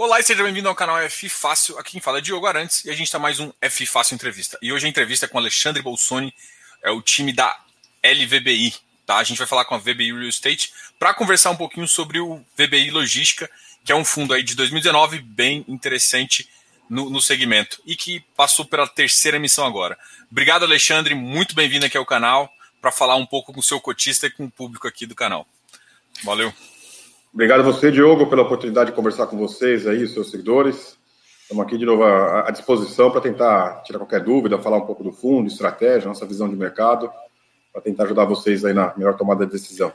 Olá e seja bem-vindo ao canal F Fácil. Aqui quem fala é Diogo Arantes e a gente está mais um F Fácil Entrevista. E hoje a entrevista é com Alexandre Bolsoni, é o time da LVBI. Tá? A gente vai falar com a VBI Real Estate para conversar um pouquinho sobre o VBI Logística, que é um fundo aí de 2019 bem interessante no, no segmento e que passou pela terceira emissão agora. Obrigado, Alexandre. Muito bem-vindo aqui ao canal para falar um pouco com o seu cotista e com o público aqui do canal. Valeu. Obrigado a você, Diogo, pela oportunidade de conversar com vocês aí, os seus seguidores. Estamos aqui de novo à, disposição para tentar tirar qualquer dúvida, falar um pouco do fundo, estratégia, nossa visão de mercado, para tentar ajudar vocês aí na melhor tomada de decisão.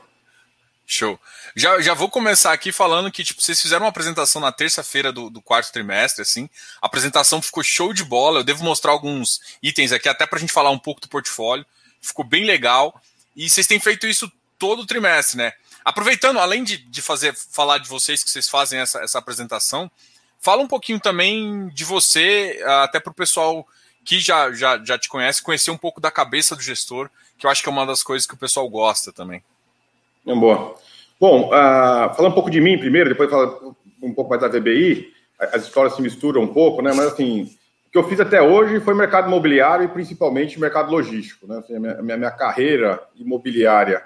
Show. Já, já vou começar aqui falando que tipo, vocês fizeram uma apresentação na terça-feira do, do, quarto trimestre, assim. A apresentação ficou show de bola. Eu devo mostrar alguns itens aqui, até para a gente falar um pouco do portfólio. Ficou bem legal. E vocês têm feito isso todo o trimestre, né? Aproveitando, além de, de fazer falar de vocês que vocês fazem essa, essa apresentação, fala um pouquinho também de você, até para o pessoal que já, já, já te conhece, conhecer um pouco da cabeça do gestor, que eu acho que é uma das coisas que o pessoal gosta também. É boa. Bom, uh, falar um pouco de mim primeiro, depois falar um pouco mais da VBI, as histórias se misturam um pouco, né? Mas assim, o que eu fiz até hoje foi mercado imobiliário e principalmente mercado logístico, né? Assim, a minha, minha carreira imobiliária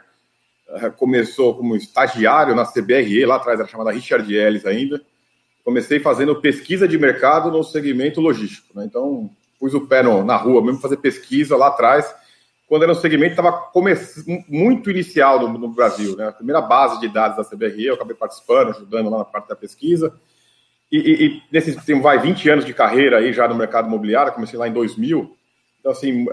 começou como estagiário na CBRE, lá atrás era chamada Richard Ellis ainda. Comecei fazendo pesquisa de mercado no segmento logístico. Né? Então, pus o pé no, na rua, mesmo fazer pesquisa lá atrás, quando era um segmento estava muito inicial no, no, Brasil. Né? A primeira base de dados da CBRE, eu acabei participando, ajudando lá na parte da pesquisa. E, e, e nesse tem, vai 20 anos de carreira aí já no mercado imobiliário, comecei lá em 2000. Então, assim,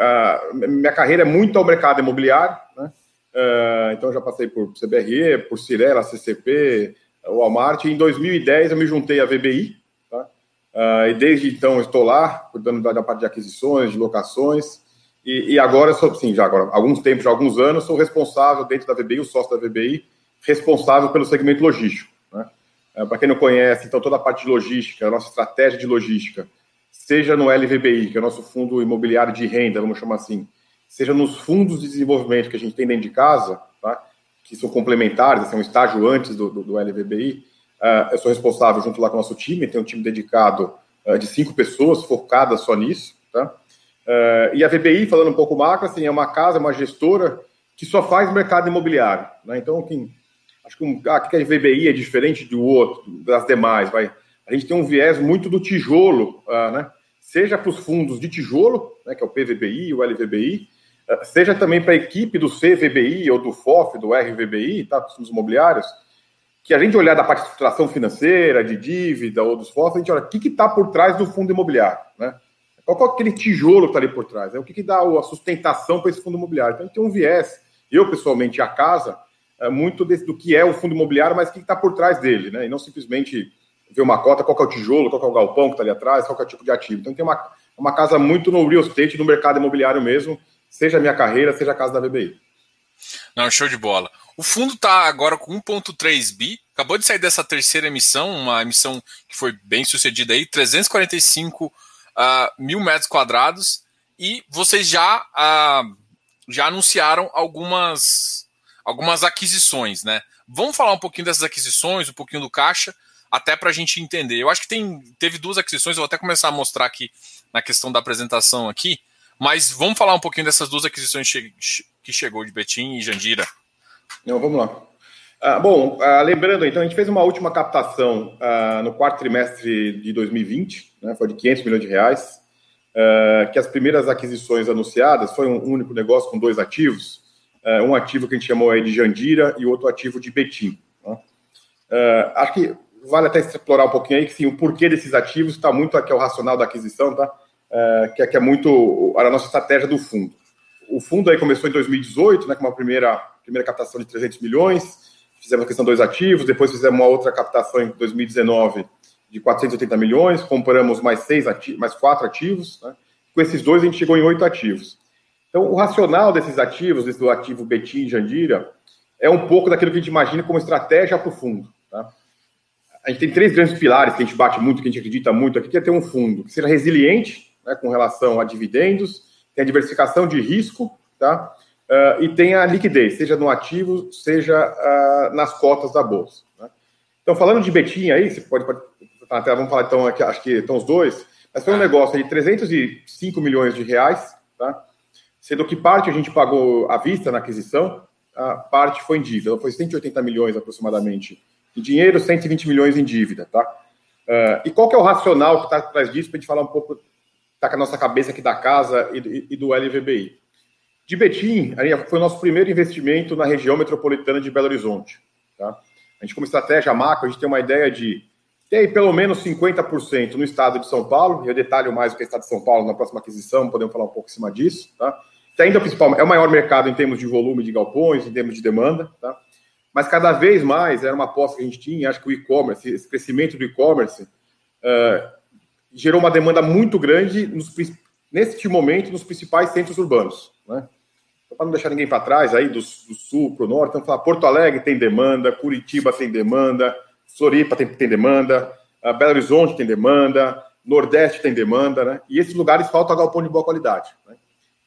minha carreira é muito ao mercado imobiliário, né? Uh, então já passei por CBRE, por Cirela, CCP, Walmart. Em 2010 eu me juntei à VBI, tá? uh, e desde então estou lá, cuidando da, parte de aquisições, de locações. E, e, agora sou, sim, já agora, alguns tempos, já alguns anos, sou responsável dentro da VBI, o sócio da VBI, responsável pelo segmento logístico. Né? Uh, Para quem não conhece, então toda a parte de logística, a nossa estratégia de logística, seja no LVBI, que é o nosso fundo imobiliário de renda, vamos chamar assim, seja nos fundos de desenvolvimento que a gente tem dentro de casa, tá? que são complementares, esse é um estágio antes do, do, do LVBI. Uh, ah, eu sou responsável junto lá com o nosso time, tem um time dedicado uh, de cinco pessoas, focadas só nisso. Tá? Uh, e a VBI, falando um pouco macro, assim, é uma casa, uma gestora que só faz mercado imobiliário. Né? Então, quem, acho que, um, a VBI é diferente do outro, das demais. Vai. A gente tem um viés muito do tijolo, né? seja para os fundos de tijolo, né, que é o PVBI, o LVBI, seja também para a equipe do CVBI ou do FOF, do RVBI, tá, dos fundos imobiliários, que a gente olhar da parte de estruturação financeira, de dívida ou dos FOF, a gente olha o que está por trás do fundo imobiliário, né? Qual, é aquele tijolo que está ali por trás? É o que, que dá a sustentação para esse fundo imobiliário? Então, tem um viés, eu pessoalmente, a casa, é muito desse, do que é o fundo imobiliário, mas o que está por trás dele, né? E não simplesmente ver uma cota, qual é o tijolo, qual é o galpão que está ali atrás, qual é o tipo de ativo. Então, tem uma, uma casa muito no real estate, no mercado imobiliário mesmo, seja a minha carreira, seja a casa da VBI. Não, show de bola. O fundo está agora com 1,3 bi. Acabou de sair dessa terceira emissão, uma emissão que foi bem sucedida aí, 345 uh, ah, mil metros quadrados. E vocês já, uh, já anunciaram algumas, algumas aquisições, né? Vamos falar um pouquinho dessas aquisições, um pouquinho do caixa, até para a gente entender. Eu acho que tem, teve duas aquisições, eu vou até começar a mostrar aqui na questão da apresentação aqui. Mas vamos falar um pouquinho dessas duas aquisições que chegou de Betim e Jandira. Não, vamos lá. Ah, bom, ah, lembrando, então, a gente fez uma última captação ah, no quarto trimestre de 2020, né, foi de 500 milhões de reais, ah, que as primeiras aquisições anunciadas foi um único negócio com dois ativos, ah, um ativo que a gente chamou aí de Jandira e outro ativo de Betim. Né. Ah, acho que vale até explorar um pouquinho aí que sim, o porquê desses ativos está muito aqui é o racional da aquisição, tá? É, que, é, que é muito a nossa estratégia do fundo. O fundo aí começou em 2018, né, com uma primeira, primeira captação de 300 milhões, fizemos a questão dois ativos, depois fizemos uma outra captação em 2019 de 480 milhões, compramos mais seis ativos, mais quatro ativos, né? com esses dois a gente chegou em oito ativos. Então, o racional desses ativos, desse do ativo Betim e Jandira, é um pouco daquilo que a gente imagina como estratégia para o fundo. Tá? A gente tem três grandes pilares que a gente bate muito, que a gente acredita muito aqui, que é ter um fundo que seja resiliente, né, com relação a dividendos, tem a diversificação de risco, tá? Uh, e tem a liquidez, seja no ativo, seja uh, nas cotas da bolsa. Né? Então, falando de Betim aí, você pode estar até vamos falar então aqui, acho que estão os dois, mas foi um negócio de 305 milhões de reais, tá? Sendo que parte a gente pagou à vista na aquisição, a parte foi em dívida, foi 180 milhões aproximadamente em dinheiro, 120 milhões em dívida, tá? Uh, e qual que é o racional que está atrás disso, para a gente falar um pouco, tá com a nossa cabeça aqui da casa e, e do LVBI. De Betim, foi o nosso primeiro investimento na região metropolitana de Belo Horizonte. Tá? A gente, como estratégia macro, a gente tem uma ideia de ter pelo menos 50% no estado de São Paulo, e eu detalho mais o que é o estado de São Paulo na próxima aquisição, podemos falar um pouco em cima disso. Tá? Que ainda é o principal, é o maior mercado em termos de volume de galpões, em termos de demanda. Tá? Mas cada vez mais, era uma aposta que a gente tinha, acho que o e-commerce, esse crescimento do e-commerce, uh, gerou uma demanda muito grande nos, neste momento nos principais centros urbanos. Né? para não deixar ninguém para trás, aí do, do sul para o norte, então falar Porto Alegre tem demanda, Curitiba tem demanda, Floripa tem, tem demanda, Belo Horizonte tem demanda, Nordeste tem demanda, né? E esses lugares falta galpão de boa qualidade. Né?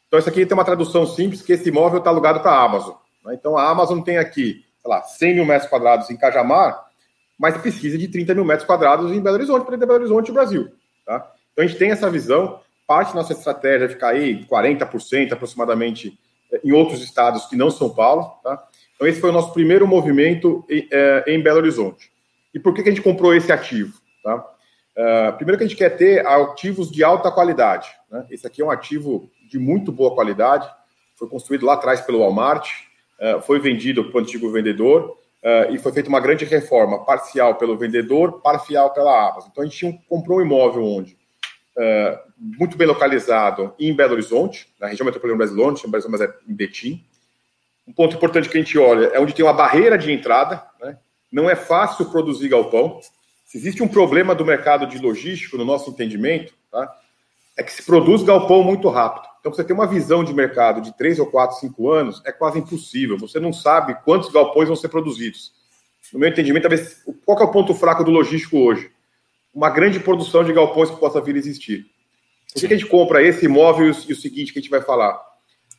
Então, isso aqui tem uma tradução simples, que esse imóvel está alugado para a Amazon. Né? Então, a Amazon tem aqui, sei lá, 100 mil metros quadrados em Cajamar, mas precisa de 30 mil metros quadrados em Belo Horizonte, para Belo Horizonte e Brasil. Tá? Então, a gente tem essa visão, parte da nossa estratégia é ficar aí 40% aproximadamente em outros estados que não São Paulo. Tá? Então, esse foi o nosso primeiro movimento em, em Belo Horizonte. E por que, a gente comprou esse ativo? Tá? Uh, primeiro que a gente quer ter ativos de alta qualidade. Né? Esse aqui é um ativo de muito boa qualidade, foi construído lá atrás pelo Walmart, foi vendido para o antigo vendedor uh, e foi feita uma grande reforma, parcial pelo vendedor, parcial pela Amazon. Então a gente comprou um imóvel onde uh, muito bem localizado em Belo Horizonte, na região metropolitana Belo Horizonte, mas é em Betim. Um ponto importante que a gente olha é onde tem uma barreira de entrada, né? não é fácil produzir galpão. Se existe um problema do mercado de logístico, no nosso entendimento, tá? é que se produz galpão muito rápido. Então, você ter uma visão de mercado de 3 ou 4, 5 anos é quase impossível. Você não sabe quantos galpões vão ser produzidos. No meu entendimento, talvez, qual é o ponto fraco do logístico hoje? uma grande produção de galpões que possa vir a existir. Por que, a gente compra esse imóvel e o seguinte que a gente vai falar?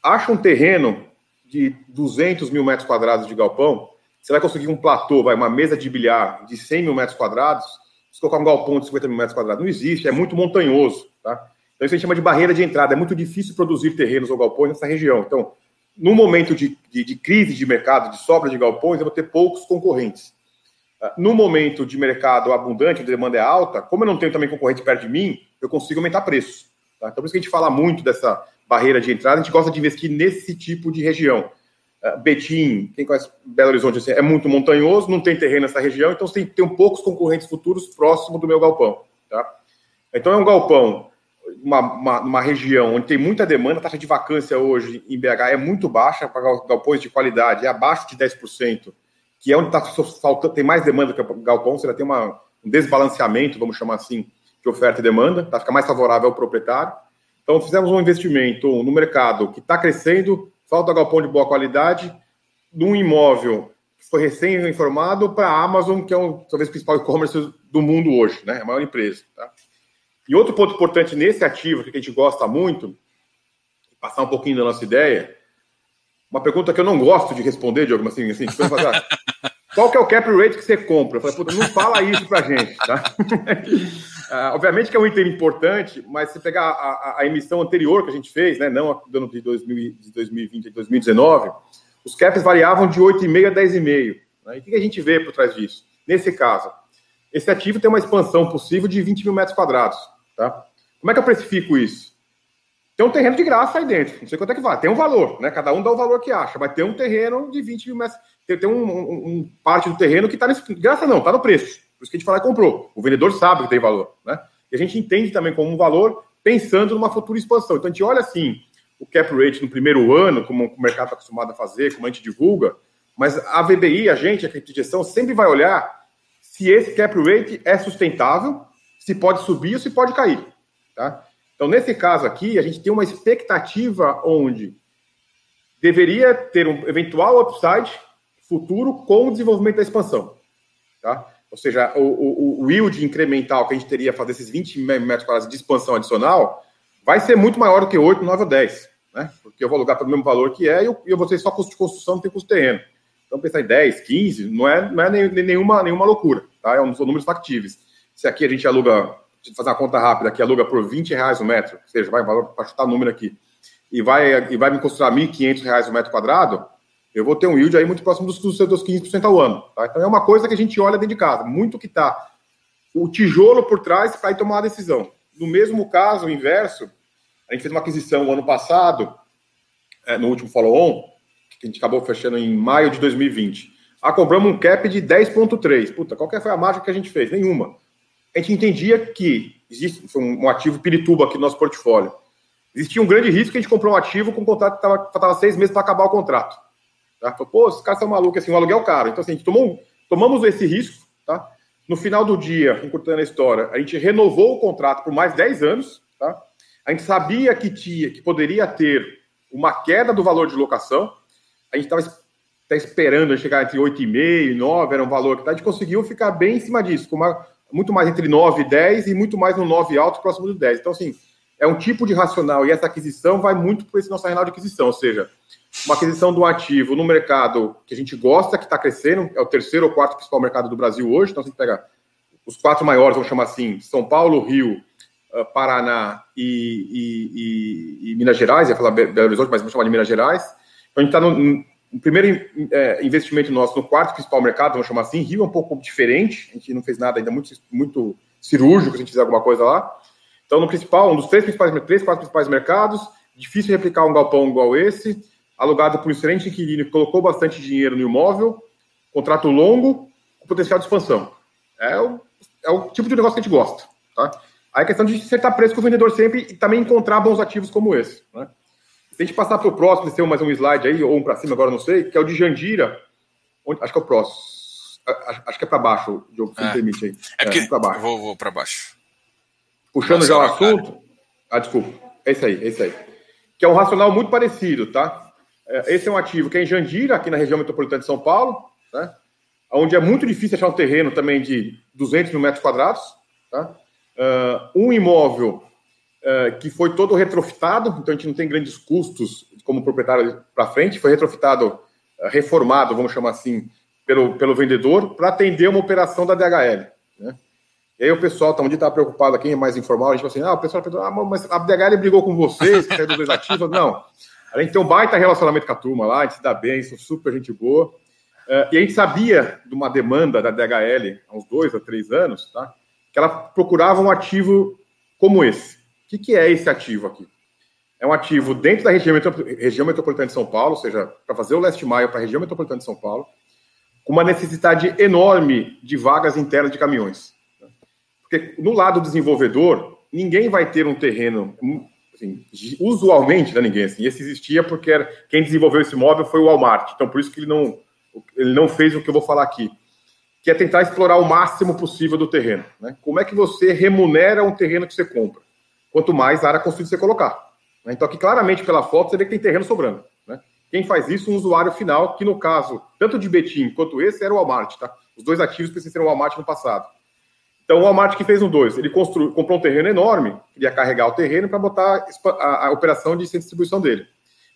Acha um terreno de 200 mil metros quadrados de galpão, você vai conseguir um platô, vai, uma mesa de bilhar de 100 mil metros quadrados, se colocar um galpão de 50 mil metros quadrados. Não existe, é muito montanhoso. Tá? Então isso a gente chama de barreira de entrada. É muito difícil produzir terrenos ou galpões nessa região. Então, no momento de, de, de crise de mercado, de sobra de galpões, eu vou ter poucos concorrentes. No momento de mercado abundante, onde a demanda é alta, como eu não tenho também concorrente perto de mim, eu consigo aumentar preço. Tá? Então, por isso que a gente fala muito dessa barreira de entrada, a gente gosta de investir nesse tipo de região. Uh, Betim, quem conhece Belo Horizonte, assim, é muito montanhoso, não tem terreno nessa região, então tem, tem poucos concorrentes futuros próximo do meu galpão. Tá? Então, é um galpão, uma, uma, uma, região onde tem muita demanda, a taxa de vacância hoje em BH é muito baixa para galpões de qualidade, é abaixo de 10% que é onde está faltando, tem mais demanda que o galpão, você já tem uma, um desbalanceamento, vamos chamar assim, de oferta e demanda, para ficar mais favorável ao proprietário. Então, fizemos um investimento no mercado que está crescendo, falta galpão de boa qualidade, num imóvel que foi recém-informado para a Amazon, que é um, talvez o principal e-commerce do mundo hoje, né? a maior empresa. Tá? E outro ponto importante nesse ativo, que a gente gosta muito, passar um pouquinho da nossa ideia, uma pergunta que eu não gosto de responder, Diogo, mas assim, assim tipo, fazer, ah, qual que é o cap rate que você compra? Eu falei, puta, não fala isso pra gente, tá? uh, obviamente que é um item importante, mas se pegar a, a, a, emissão anterior que a gente fez, né, não do ano de, 2000, de 2020 e 2019, os caps variavam de 8,5 a 10,5. Né? E o que a gente vê por trás disso? Nesse caso, esse ativo tem uma expansão possível de 20 mil metros quadrados, tá? Como é que eu precifico isso? tem um terreno de graça aí dentro. Não sei quanto é que vai. Tem um valor, né? Cada um dá o valor que acha. Vai ter um terreno de 20 mil metros. Tem, tem um, um, um, parte do terreno que está nesse. Graça não, está no preço. Por isso que a gente fala que comprou. O vendedor sabe que tem valor, né? E a gente entende também como um valor pensando numa futura expansão. Então a gente olha assim o cap rate no primeiro ano, como o mercado está acostumado a fazer, como a gente divulga, mas a VBI, a gente, a de gestão, sempre vai olhar se esse cap rate é sustentável, se pode subir ou se pode cair. Tá? Então, nesse caso aqui, a gente tem uma expectativa onde deveria ter um eventual upside futuro com o desenvolvimento da expansão. Tá? Ou seja, o, o, o yield incremental que a gente teria fazer esses 20 metros quadrados de expansão adicional vai ser muito maior do que 8, 9 ou 10. Né? Porque eu vou alugar pelo mesmo valor que é e eu, eu vou ter só custo de construção, não tem custo terreno. Então, pensar em 10, 15, não é, não é nenhuma, nenhuma loucura. Tá? É um, são números factíveis. Se aqui a gente aluga, se fazer uma conta rápida, aqui aluga por 20 reais o metro, ou seja, vai para chutar número aqui, e vai, e vai me custar R$ 1.500 o metro quadrado, eu vou ter um yield aí muito próximo dos, dos seus 15% ao ano. Tá? Então é uma coisa que a gente olha dentro de casa, muito que está o tijolo por trás para tomar uma decisão. No mesmo caso, o inverso, a gente fez uma aquisição no ano passado, é, no último follow-on, que a gente acabou fechando em maio de 2020. Ah, compramos um cap de 10,3. Puta, qual que foi a margem que a gente fez? Nenhuma. A gente entendia que existe um ativo pirituba aqui no nosso portfólio. Existia um grande risco que a gente comprou um ativo com um contrato que faltava seis meses para acabar o contrato. Tá? Pô, esses caras são malucos, assim, o aluguel é caro. Então, assim, a gente tomou, tomamos esse risco, tá? No final do dia, encurtando a história, a gente renovou o contrato por mais 10 anos, tá? A gente sabia que tinha, que poderia ter uma queda do valor de locação. A gente estava tá esperando chegar entre 8,5 e 9, era um valor que tá, a gente conseguiu ficar bem em cima disso, com uma, muito mais entre 9 e 10 e muito mais no 9 alto, próximo do 10. Então, assim, é um tipo de racional e essa aquisição vai muito por esse nosso racional de aquisição, ou seja, uma aquisição de um ativo no mercado que a gente gosta, que está crescendo, é o terceiro ou quarto principal mercado do Brasil hoje, então se a gente pega os quatro maiores, vamos chamar assim, São Paulo, Rio, ah, Paraná e, e, e, e Minas Gerais, ia falar Belo Horizonte, mas vamos chamar de Minas Gerais. Então a gente está no, primeiro é, investimento nosso no quarto principal mercado, vamos chamar assim, Rio é um pouco diferente, a gente não fez nada ainda muito, muito cirúrgico, se a gente fizer alguma coisa lá. Então, no principal, um dos três principais, três, quatro principais mercados, difícil replicar um galpão igual esse, alugado por um excelente inquilino que colocou bastante dinheiro no imóvel, contrato longo, com potencial de expansão. É o, é o tipo de negócio que a gente gosta. Tá? Aí a questão de acertar preço com o vendedor sempre e também encontrar bons ativos como esse. Né? Se a gente passar para o próximo, tem mais um slide aí, ou um para cima, agora não sei, que é o de Jandira, onde, acho que é o próximo. Acho, que é para baixo, o jogo, se é. me permite aí. É porque. É, para baixo. Vou, vou para baixo. Puxando Nossa, já o assunto. Cara. Ah, desculpa. É isso aí, é isso aí. Que é um racional muito parecido, tá? É, esse é um ativo que é em Jandira, aqui na região metropolitana de São Paulo, né? onde é muito difícil achar um terreno também de 200 mil metros quadrados. Tá? Uh, um imóvel que foi todo retrofitado, então a gente não tem grandes custos como proprietário para frente, foi retrofitado, uh, reformado, vamos chamar assim, pelo, pelo vendedor, para atender uma operação da DHL. Né? E aí o pessoal, tá, onde está preocupado aqui, é mais informal, a gente fala assim, ah, o pessoal pergunta, ah, mas a DHL brigou com vocês, que dos dois ativos. Não, a gente tem um baita relacionamento com a turma lá, a gente se dá bem, são super gente boa. Uh, e a gente sabia de uma demanda da DHL há uns dois a três anos, tá? Que ela procurava um ativo como esse. O que, que é esse ativo aqui? É um ativo dentro da região, região metropolitana de São Paulo, ou seja, para fazer o leste maio para a região metropolitana de São Paulo, com uma necessidade enorme de vagas internas de caminhões. Porque no lado desenvolvedor, ninguém vai ter um terreno Assim, usualmente, né, ninguém assim. Esse existia porque era, quem desenvolveu esse móvel foi o Walmart. Então, por isso que ele não, ele não fez o que eu vou falar aqui, que é tentar explorar o máximo possível do terreno. Né? Como é que você remunera um terreno que você compra? Quanto mais área construída você colocar. Né? Então, aqui claramente pela foto você vê que tem terreno sobrando. Né? Quem faz isso? Um usuário final, que no caso, tanto de Betim quanto esse, era o Walmart. Tá? Os dois ativos precisam ser o Walmart no passado. Então, o Walmart que fez um dois, ele construiu, comprou um terreno enorme, queria carregar o terreno para botar a, a, operação de distribuição dele.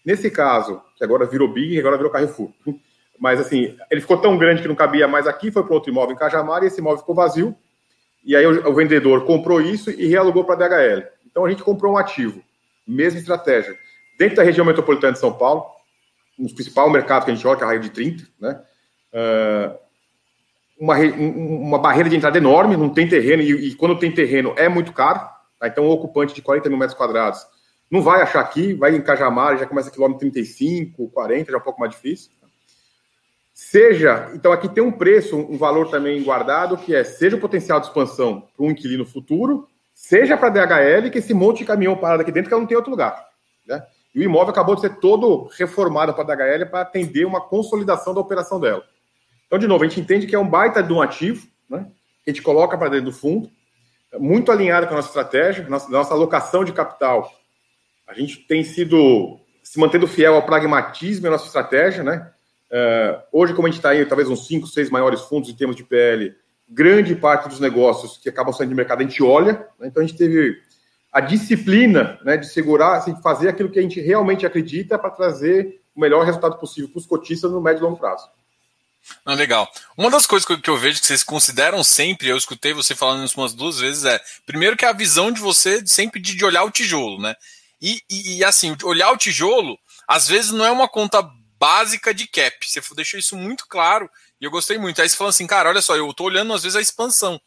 Nesse caso, que agora virou Big, agora virou Carrefour. Mas assim, ele ficou tão grande que não cabia mais aqui, foi para outro imóvel em Cajamar e esse imóvel ficou vazio. E aí o, o vendedor comprou isso e realugou para a DHL. Então a gente comprou um ativo, mesma estratégia. Dentro da região metropolitana de São Paulo, no principal mercado que a gente olha, que é a raio de 30, né? Uh, uma, uma barreira de entrada enorme, não tem terreno, e, e quando tem terreno é muito caro. Tá? Então, um ocupante de 40 mil metros quadrados não vai achar aqui, vai em Cajamar, já começa quilômetro 35, 40, já é um pouco mais difícil. Seja, então aqui tem um preço, um valor também guardado, que é seja o potencial de expansão para um inquilino futuro, seja para DHL, que esse monte de caminhão parado aqui dentro que ela não tem outro lugar. Né? E o imóvel acabou de ser todo reformado para a DHL para atender uma consolidação da operação dela. Então, de novo, a gente entende que é um baita de um ativo, né? Que a gente coloca para dentro do fundo, muito alinhado com a nossa estratégia, nossa, nossa alocação de capital. A gente tem sido se mantendo fiel ao pragmatismo e à nossa estratégia, né? Uh, hoje, como a gente está aí, talvez uns 5, 6 maiores fundos em termos de PL, grande parte dos negócios que acabam saindo de mercado a gente olha, né? então a gente teve a disciplina né, de segurar, assim, fazer aquilo que a gente realmente acredita para trazer o melhor resultado possível para os cotistas no médio e longo prazo. Legal. Uma das coisas que eu vejo que vocês consideram sempre, eu escutei você falando isso umas duas vezes, é primeiro que é a visão de você sempre de, de olhar o tijolo, né? E, e, e, assim, olhar o tijolo, às vezes não é uma conta básica de cap. Você deixou isso muito claro e eu gostei muito. Aí você falou assim, cara, olha só, eu tô olhando às vezes a expansão.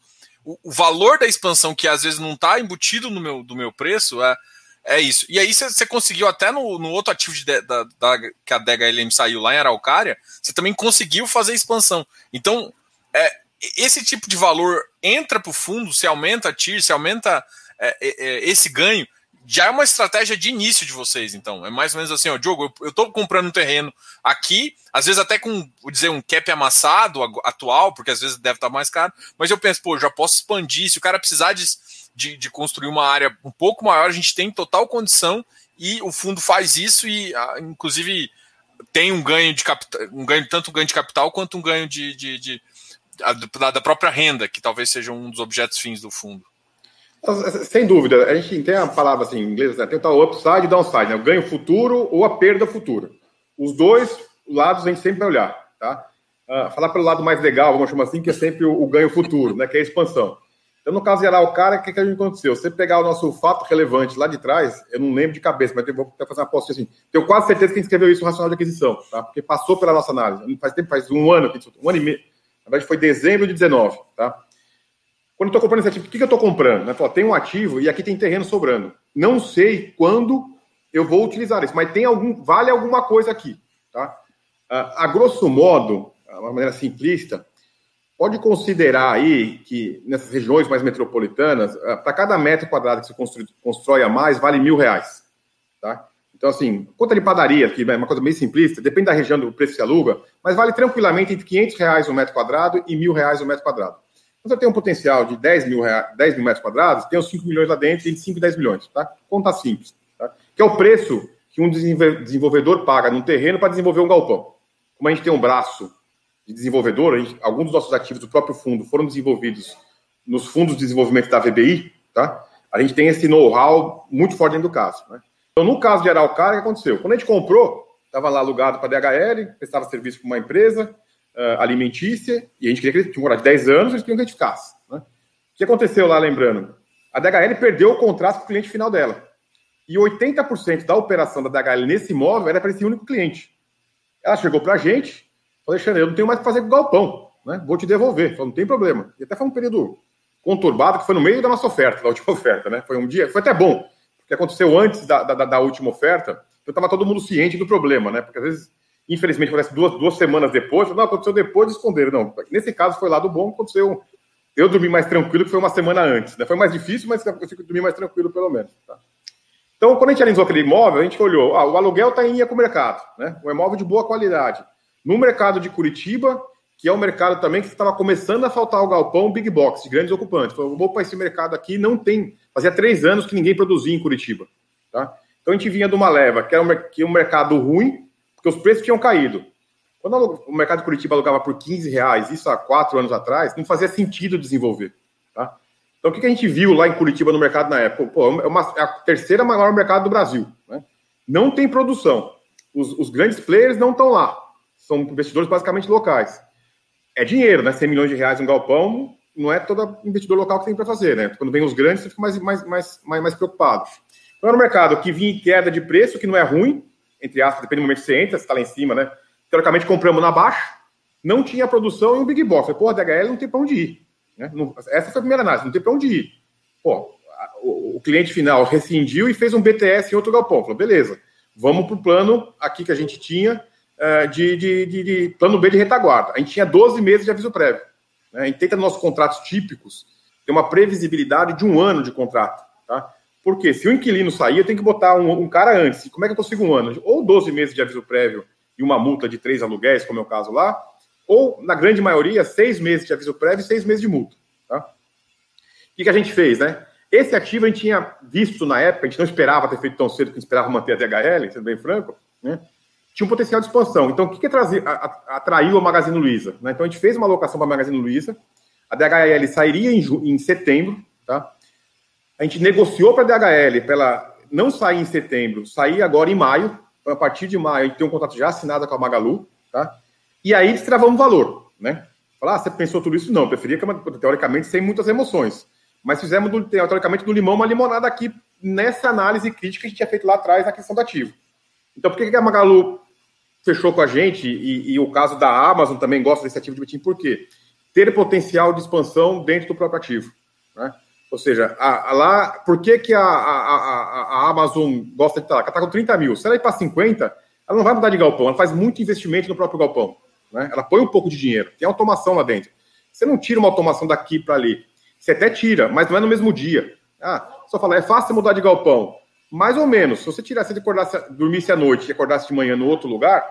O, o valor da expansão, que às vezes não está embutido no meu, do meu preço, é, é isso. E aí você, conseguiu até no, no outro ativo de, da, da, que a DHLM saiu lá em Araucária, você também conseguiu fazer expansão. Então, é, esse tipo de valor entra para o fundo, se aumenta a TIR, se aumenta é, é, é, esse ganho, já é uma estratégia de início de vocês, então. É mais ou menos assim, ó, Diogo, eu, estou comprando um terreno aqui, às vezes até com, vou dizer, um cap amassado atual, porque às vezes deve estar mais caro, mas eu penso, pô, já posso expandir, se o cara precisar de de, de construir uma área um pouco maior, a gente tem total condição e o fundo faz isso e, inclusive, tem um ganho de capital, um ganho, tanto um ganho de capital quanto um ganho de, de, de da, da, própria renda, que talvez seja um dos objetos fins do fundo. Sem dúvida, a gente tem a palavra assim, em inglês, né? tem o upside e downside, né? o ganho futuro ou a perda futura. Os dois lados a gente sempre vai olhar, tá? Uh, falar pelo lado mais legal, vamos chamar assim, que é sempre o, o ganho futuro, né? Que é a expansão. Então, no caso geral, o cara, o que, que aconteceu? Você pegar o nosso fato relevante lá de trás, eu não lembro de cabeça, mas vou até fazer uma aposta assim. Tenho quase certeza que quem escreveu isso no Racional de Aquisição, tá? Porque passou pela nossa análise. Faz tempo, faz um ano, um ano e meio. Na verdade, foi dezembro de 19, tá? Quando estou comprando esse ativo, o que, que eu estou comprando? Né? Falo, tem um ativo e aqui tem terreno sobrando. Não sei quando eu vou utilizar isso, mas tem algum, vale alguma coisa aqui, tá? a grosso modo, de uma maneira simplista, pode considerar aí que nessas regiões mais metropolitanas, eh, para cada metro quadrado que você constrói, a mais, vale mil reais. Tá? Então, assim, conta de padaria, que é uma coisa bem simplista, depende da região do preço que aluga, mas vale tranquilamente entre 500 reais o um metro quadrado e mil reais o um metro quadrado. Então, você tem um potencial de 10 mil, reais, 10 mil metros quadrados, tem os 5 milhões lá dentro, entre 5 e 10 milhões. Tá? Conta simples. Tá? Que é o preço que um desenvolvedor paga num terreno para desenvolver um galpão. Como a gente tem um braço de desenvolvedor, gente, alguns dos nossos ativos do próprio fundo foram desenvolvidos nos fundos de desenvolvimento da VBI, tá? A gente tem esse know-how muito forte dentro do caso. Né? Então, no caso de Araucária, o que aconteceu? Quando a gente comprou, estava lá alugado para DHL, prestava serviço para uma empresa uh, alimentícia, e a gente queria que tinha um de 10 anos, eles queriam que a gente ficasse. Né? O que aconteceu lá, lembrando? A DHL perdeu o contrato com o cliente final dela. E 80% da operação da DHL nesse imóvel era para esse único cliente. Ela chegou para a gente, Falei, Alexandre, eu não tenho mais o que fazer com o galpão, né? Vou te devolver. Falei, não tem problema. E até foi um período conturbado, que foi no meio da nossa oferta, da última oferta, né? Foi um dia, foi até bom, porque aconteceu antes da, da, da última oferta, então estava todo mundo ciente do problema, né? Porque às vezes, infelizmente, acontece duas, duas semanas depois, não, aconteceu depois de esconder. Não, nesse caso foi lá do bom, aconteceu. Eu dormi mais tranquilo que foi uma semana antes. Né? Foi mais difícil, mas eu fico dormir mais tranquilo, pelo menos. Tá? Então, quando a gente analisou aquele imóvel, a gente olhou, ah, o aluguel está em linha com o mercado, né? Um imóvel de boa qualidade. No mercado de Curitiba, que é um mercado também que estava começando a faltar o galpão big box, de grandes ocupantes. Falou, vou para esse mercado aqui, não tem. Fazia três anos que ninguém produzia em Curitiba. Tá? Então a gente vinha de uma leva que era um, que um mercado ruim, porque os preços tinham caído. Quando o mercado de Curitiba alugava por 15 reais, isso há quatro anos atrás, não fazia sentido desenvolver. Tá? Então o que a gente viu lá em Curitiba no mercado na época? Pô, é, uma, é a terceira maior mercado do Brasil. Né? Não tem produção. Os, os grandes players não estão lá são investidores basicamente locais. É dinheiro, né? 100 milhões de reais um galpão não é todo investidor local que tem para fazer, né? Quando vem os grandes, você fica mais, mais, mais, mais, mais preocupado. Então, é um mercado que vinha em queda de preço, que não é ruim, entre aspas, depende do momento que você entra, se está lá em cima, né? Teoricamente, compramos na baixa, não tinha produção e um big box. Pô, a DHL não tem para onde ir. Né? essa foi a primeira análise, não tem para onde ir. Pô, o, o, cliente final rescindiu e fez um BTS em outro galpão. Falou, beleza, vamos para o plano aqui que a gente tinha, é, de, de, de, de, plano B de retaguarda. A gente tinha 12 meses de aviso prévio. Né? A gente tenta, nos nossos contratos típicos, ter uma previsibilidade de um ano de contrato. Tá? Porque se o inquilino sair, eu tenho que botar um, um, cara antes. Como é que eu consigo um ano? Ou 12 meses de aviso prévio e uma multa de três aluguéis, como é o caso lá, ou, na grande maioria, seis meses de aviso prévio e seis meses de multa. Tá? O que, que a gente fez, né? Esse ativo a gente tinha visto na época, a gente não esperava ter feito tão cedo, que esperava manter a DHL, sendo bem franco, né? tinha um potencial de expansão. Então, o que, que atraiu a Magazine Luiza? Né? Então, a gente fez uma alocação para a Magazine Luiza, a DHL sairia em, em setembro, tá? A gente negociou para a DHL para ela não sair em setembro, sair agora em maio. A partir de maio, a gente tem um contrato já assinado com a Magalu, tá? E aí destravamos um valor, né? Falar, ah, você pensou tudo isso? Não, eu preferia, teoricamente, sem muitas emoções. Mas fizemos, teoricamente, do limão uma limonada aqui nessa análise crítica que a gente tinha feito lá atrás na questão do ativo. Então, por que, que a Magalu fechou com a gente e, e, o caso da Amazon também gosta desse ativo de Betim? Por quê? Ter potencial de expansão dentro do próprio ativo. Ou seja, a, a lá, por que, que a, a, Amazon gosta de estar lá? Ela está com 30 mil. Se ela ir para 50, ela não vai mudar de galpão, ela faz muito investimento no próprio galpão. Né? Ela põe um pouco de dinheiro, tem automação lá dentro. Você não tira uma automação daqui para ali. Você até tira, mas não é no mesmo dia. Ah, só falar, é fácil mudar de galpão. Mais ou menos. Se você tirasse acordasse, dormisse à noite e acordasse de manhã no outro lugar,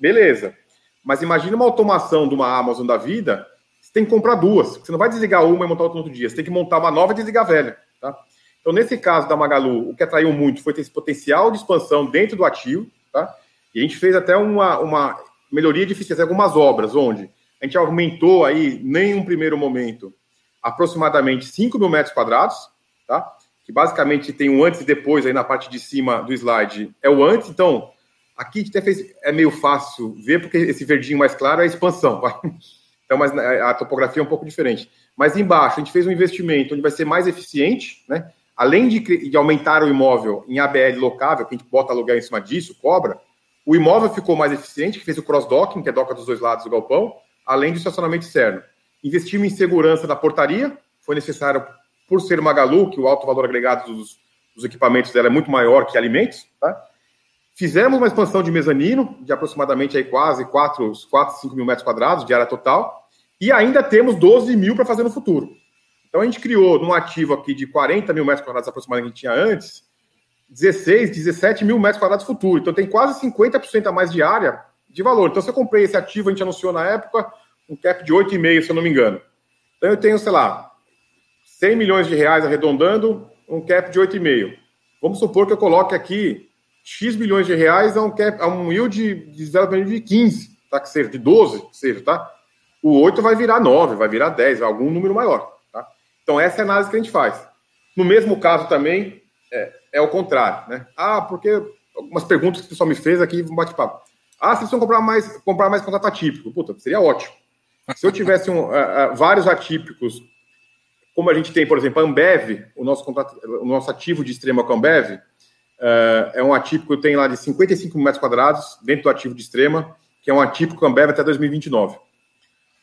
beleza. Mas imagine uma automação de uma Amazon da vida, tem que comprar duas. Você não vai desligar uma e montar outra no outro dia. Você tem que montar uma nova e desligar a velha. Tá? Então, nesse caso da Magalu, o que atraiu muito foi ter esse potencial de expansão dentro do ativo. Tá? E a gente fez até uma, uma melhoria de eficiência, algumas obras, onde a gente aumentou aí, nem um primeiro momento, aproximadamente 5 mil metros quadrados, tá? que basicamente tem um antes e depois aí na parte de cima do slide, é o antes, então aqui até fez, é meio fácil ver, porque esse verdinho mais claro é a expansão, tá? Então mas né, a topografia é um pouco diferente. Mas embaixo a gente fez um investimento onde vai ser mais eficiente, né? além de, de aumentar o imóvel em ABL locável, que a gente bota aluguel em cima disso, cobra, o imóvel ficou mais eficiente, que fez o cross-docking, que é doca dos dois lados do galpão, além do estacionamento externo. Investimos em segurança da portaria, foi necessário, por ser Magalu, que o alto valor agregado dos, dos equipamentos dela é muito maior que alimentos, tá? Fizemos uma expansão de mezanino, de aproximadamente aí quase 4, 4 5 mil metros quadrados de área total, e ainda temos 12 mil para fazer no futuro. Então a gente criou num ativo aqui de 40 mil metros quadrados aproximadamente que tinha antes, 16, 17 mil metros quadrados futuro. Então tem quase 50% a mais de área de valor. Então, se eu comprei esse ativo, a gente anunciou na época, um cap de 8,5, se eu não me engano. Então, eu tenho, sei lá, 100 milhões de reais arredondando, um cap de 8,5. Vamos supor que eu coloque aqui X milhões de reais a um, cap, a um yield de 0,15, de 15, tá? Que seja, de 12, que seja, tá? O 8 vai virar 9, vai virar 10, algum número maior, tá? Então, essa é a análise que a gente faz. No mesmo caso também, é, é o contrário, né? Ah, porque algumas perguntas que o pessoal me fez aqui, um bate-papo. Ah, vocês precisam comprar mais, comprar mais contrato atípico. Puta, seria ótimo. Se eu tivesse um, uh, uh, vários atípicos, como a gente tem, por exemplo, a Ambev, o nosso, contrato, o nosso ativo de extrema com a Ambev, é um atípico que tem lá de 55 metros quadrados, dentro do ativo de extrema, que é um atípico com a Ambev até 2029.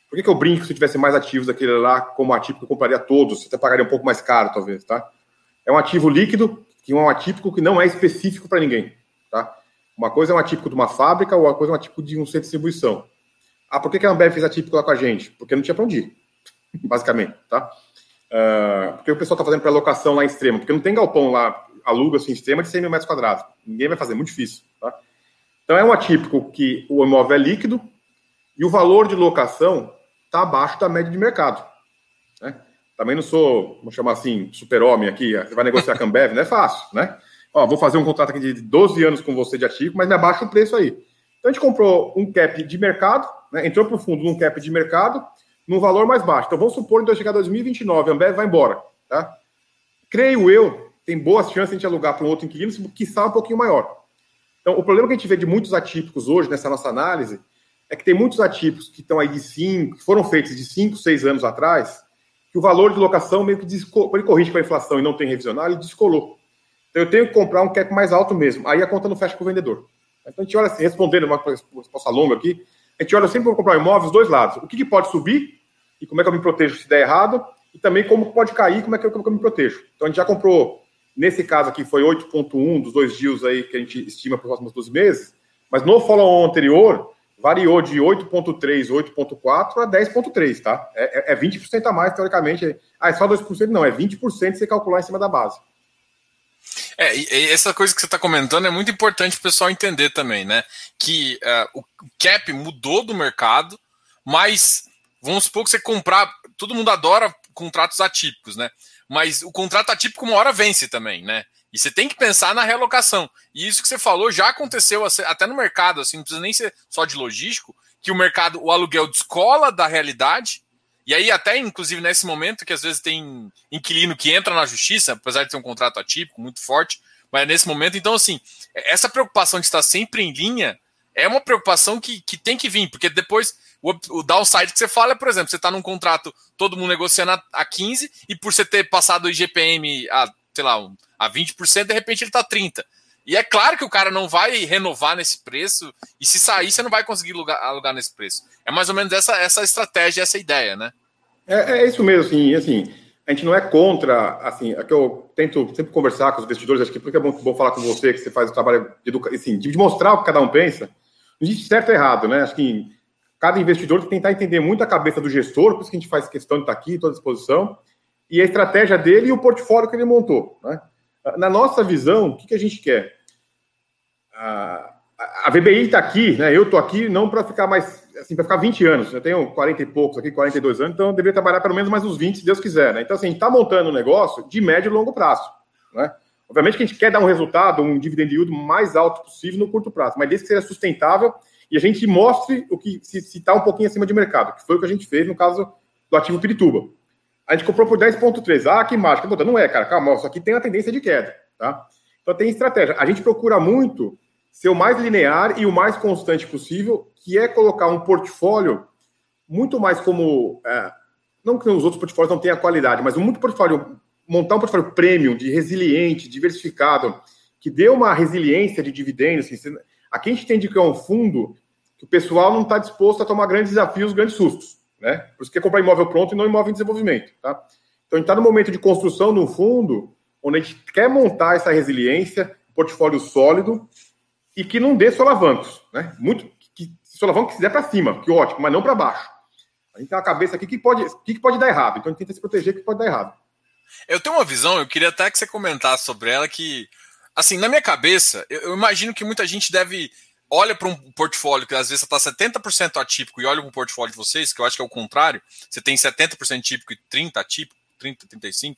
Por que, que eu brinco se eu tivesse mais ativos daquele lá, como atípico, eu compraria todos, até pagaria um pouco mais caro, talvez, tá? É um ativo líquido, que é um atípico que não é específico para ninguém, tá? Uma coisa é um atípico de uma fábrica, ou uma coisa é um atípico de um centro de distribuição. Ah, por que a Ambev fez atípico lá com a gente? Porque não tinha para onde ir, basicamente, tá? Uh, porque o pessoal está fazendo para locação lá em extrema, porque não tem galpão lá, aluga assim, em extrema de 100 mil metros quadrados. Ninguém vai fazer, muito difícil, tá? Então é um atípico que o imóvel é líquido e o valor de locação está abaixo da média de mercado. Né? Também não sou, vamos chamar assim, super-homem aqui, você vai negociar com a Ambev, não é fácil, né? ó, vou fazer um contrato aqui de 12 anos com você de ativo, mas me abaixa o preço aí. Então a gente comprou um cap de mercado, né, entrou para o fundo num cap de mercado, num valor mais baixo. Então vamos supor que então, chegar 2029, a Ambev vai embora. Tá? Creio eu, tem boas chances de a gente alugar para um outro inquilino, que está um pouquinho maior. Então o problema que a gente vê de muitos atípicos hoje nessa nossa análise é que tem muitos atípicos que estão aí de 5, que foram feitos de 5, 6 anos atrás, que o valor de locação meio que descolou, ele corrige com a inflação e não tem revisional, ele descolou. Então eu tenho que comprar um cap mais alto mesmo. Aí a conta não fecha com o vendedor. Então a gente olha assim, respondendo uma resposta longa aqui, a gente olha sempre para comprar imóvel, os dois lados. O que, que, pode subir e como é que eu me protejo se der errado, e também como pode cair como é que eu, como é que eu me protejo. Então a gente já comprou, nesse caso aqui foi 8,1 dos dois dias aí que a gente estima para os próximos 12 meses, mas no follow-on anterior variou de 8,3, 8,4 a 10,3, tá? É, é 20% a mais, teoricamente. Ah, é só 2%? Não, é 20% se você calcular em cima da base. É, essa coisa que você está comentando é muito importante o pessoal entender também, né? Que uh, o cap mudou do mercado, mas vamos supor que você comprar. Todo mundo adora contratos atípicos, né? Mas o contrato atípico uma hora vence também, né? E você tem que pensar na realocação. E isso que você falou já aconteceu até no mercado, assim, não precisa nem ser só de logístico, que o mercado, o aluguel descola da realidade e aí, até inclusive nesse momento, que às vezes tem inquilino que entra na justiça, apesar de ter um contrato atípico muito forte, mas nesse momento, então, assim, essa preocupação de estar sempre em linha é uma preocupação que, que tem que vir, porque depois o, o downside que você fala é, por exemplo, você está num contrato, todo mundo negociando a, a 15, e por você ter passado o IGPM a, sei lá, a 20%, de repente ele está 30%. E é claro que o cara não vai renovar nesse preço, e se sair, você não vai conseguir alugar, alugar nesse preço. É mais ou menos essa, essa estratégia, essa ideia, né? É, é isso mesmo, assim, assim, a gente não é contra, assim, é que eu tento sempre conversar com os investidores, acho que porque é bom, bom falar com você, que você faz o trabalho de educação, assim, de mostrar o que cada um pensa, não existe certo ou errado, né? Acho que cada investidor tentar entender muito a cabeça do gestor, por isso que a gente faz questão de estar aqui, toda disposição, e a estratégia dele e o portfólio que ele montou, né? Na nossa visão, o que, que a gente quer? A, a VBI está aqui, né? Eu estou aqui não para ficar mais, assim, para ficar 20 anos. Eu tenho 40 e poucos aqui, 42 anos, então eu deveria trabalhar pelo menos mais uns 20, se Deus quiser, né? Então, assim, a gente está montando um negócio de médio e longo prazo, né? Obviamente que a gente quer dar um resultado, um dividend yield mais alto possível no curto prazo, mas desde que seja sustentável e a gente mostre o que se está um pouquinho acima de mercado, que foi o que a gente fez no caso do ativo Pirituba. A gente comprou por 10,3. Ah, que mágica. Puta, não é, cara. Calma, isso aqui tem uma tendência de queda, tá? Então tem estratégia. A gente procura muito ser o mais linear e o mais constante possível, que é colocar um portfólio muito mais como. É, não que os outros portfólios não tenham qualidade, mas um muito portfólio, montar um portfólio premium, de resiliente, diversificado, que dê uma resiliência de dividendos. Assim, aqui a gente entende que é um fundo que o pessoal não está disposto a tomar grandes desafios, grandes sustos. Né? Por isso que é comprar imóvel pronto e não imóvel em desenvolvimento. Tá? Então a gente está no momento de construção no fundo, onde a gente quer montar essa resiliência, portfólio sólido e que não dê solavancos. Né? Muito, que solavanco que quiser para cima, que ótimo, mas não para baixo. A gente tem uma cabeça aqui que pode, que pode dar errado. Então a gente tenta se proteger que pode dar errado. Eu tenho uma visão, eu queria até que você comentasse sobre ela, que, assim, na minha cabeça, eu, eu imagino que muita gente deve olha para um portfólio que às vezes está 70% atípico e olha para um portfólio de vocês, que eu acho que é o contrário, você tem 70% típico e 30% atípico, 30%, 35%.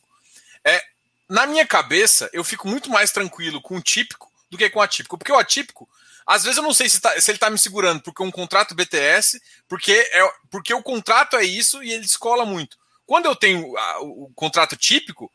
É, na minha cabeça, eu fico muito mais tranquilo com o típico do que com o atípico. Porque o atípico, às vezes eu não sei se, tá, se ele está me segurando porque é um contrato BTS, porque, é, porque o contrato é isso e ele escola muito. Quando eu tenho a, o contrato típico,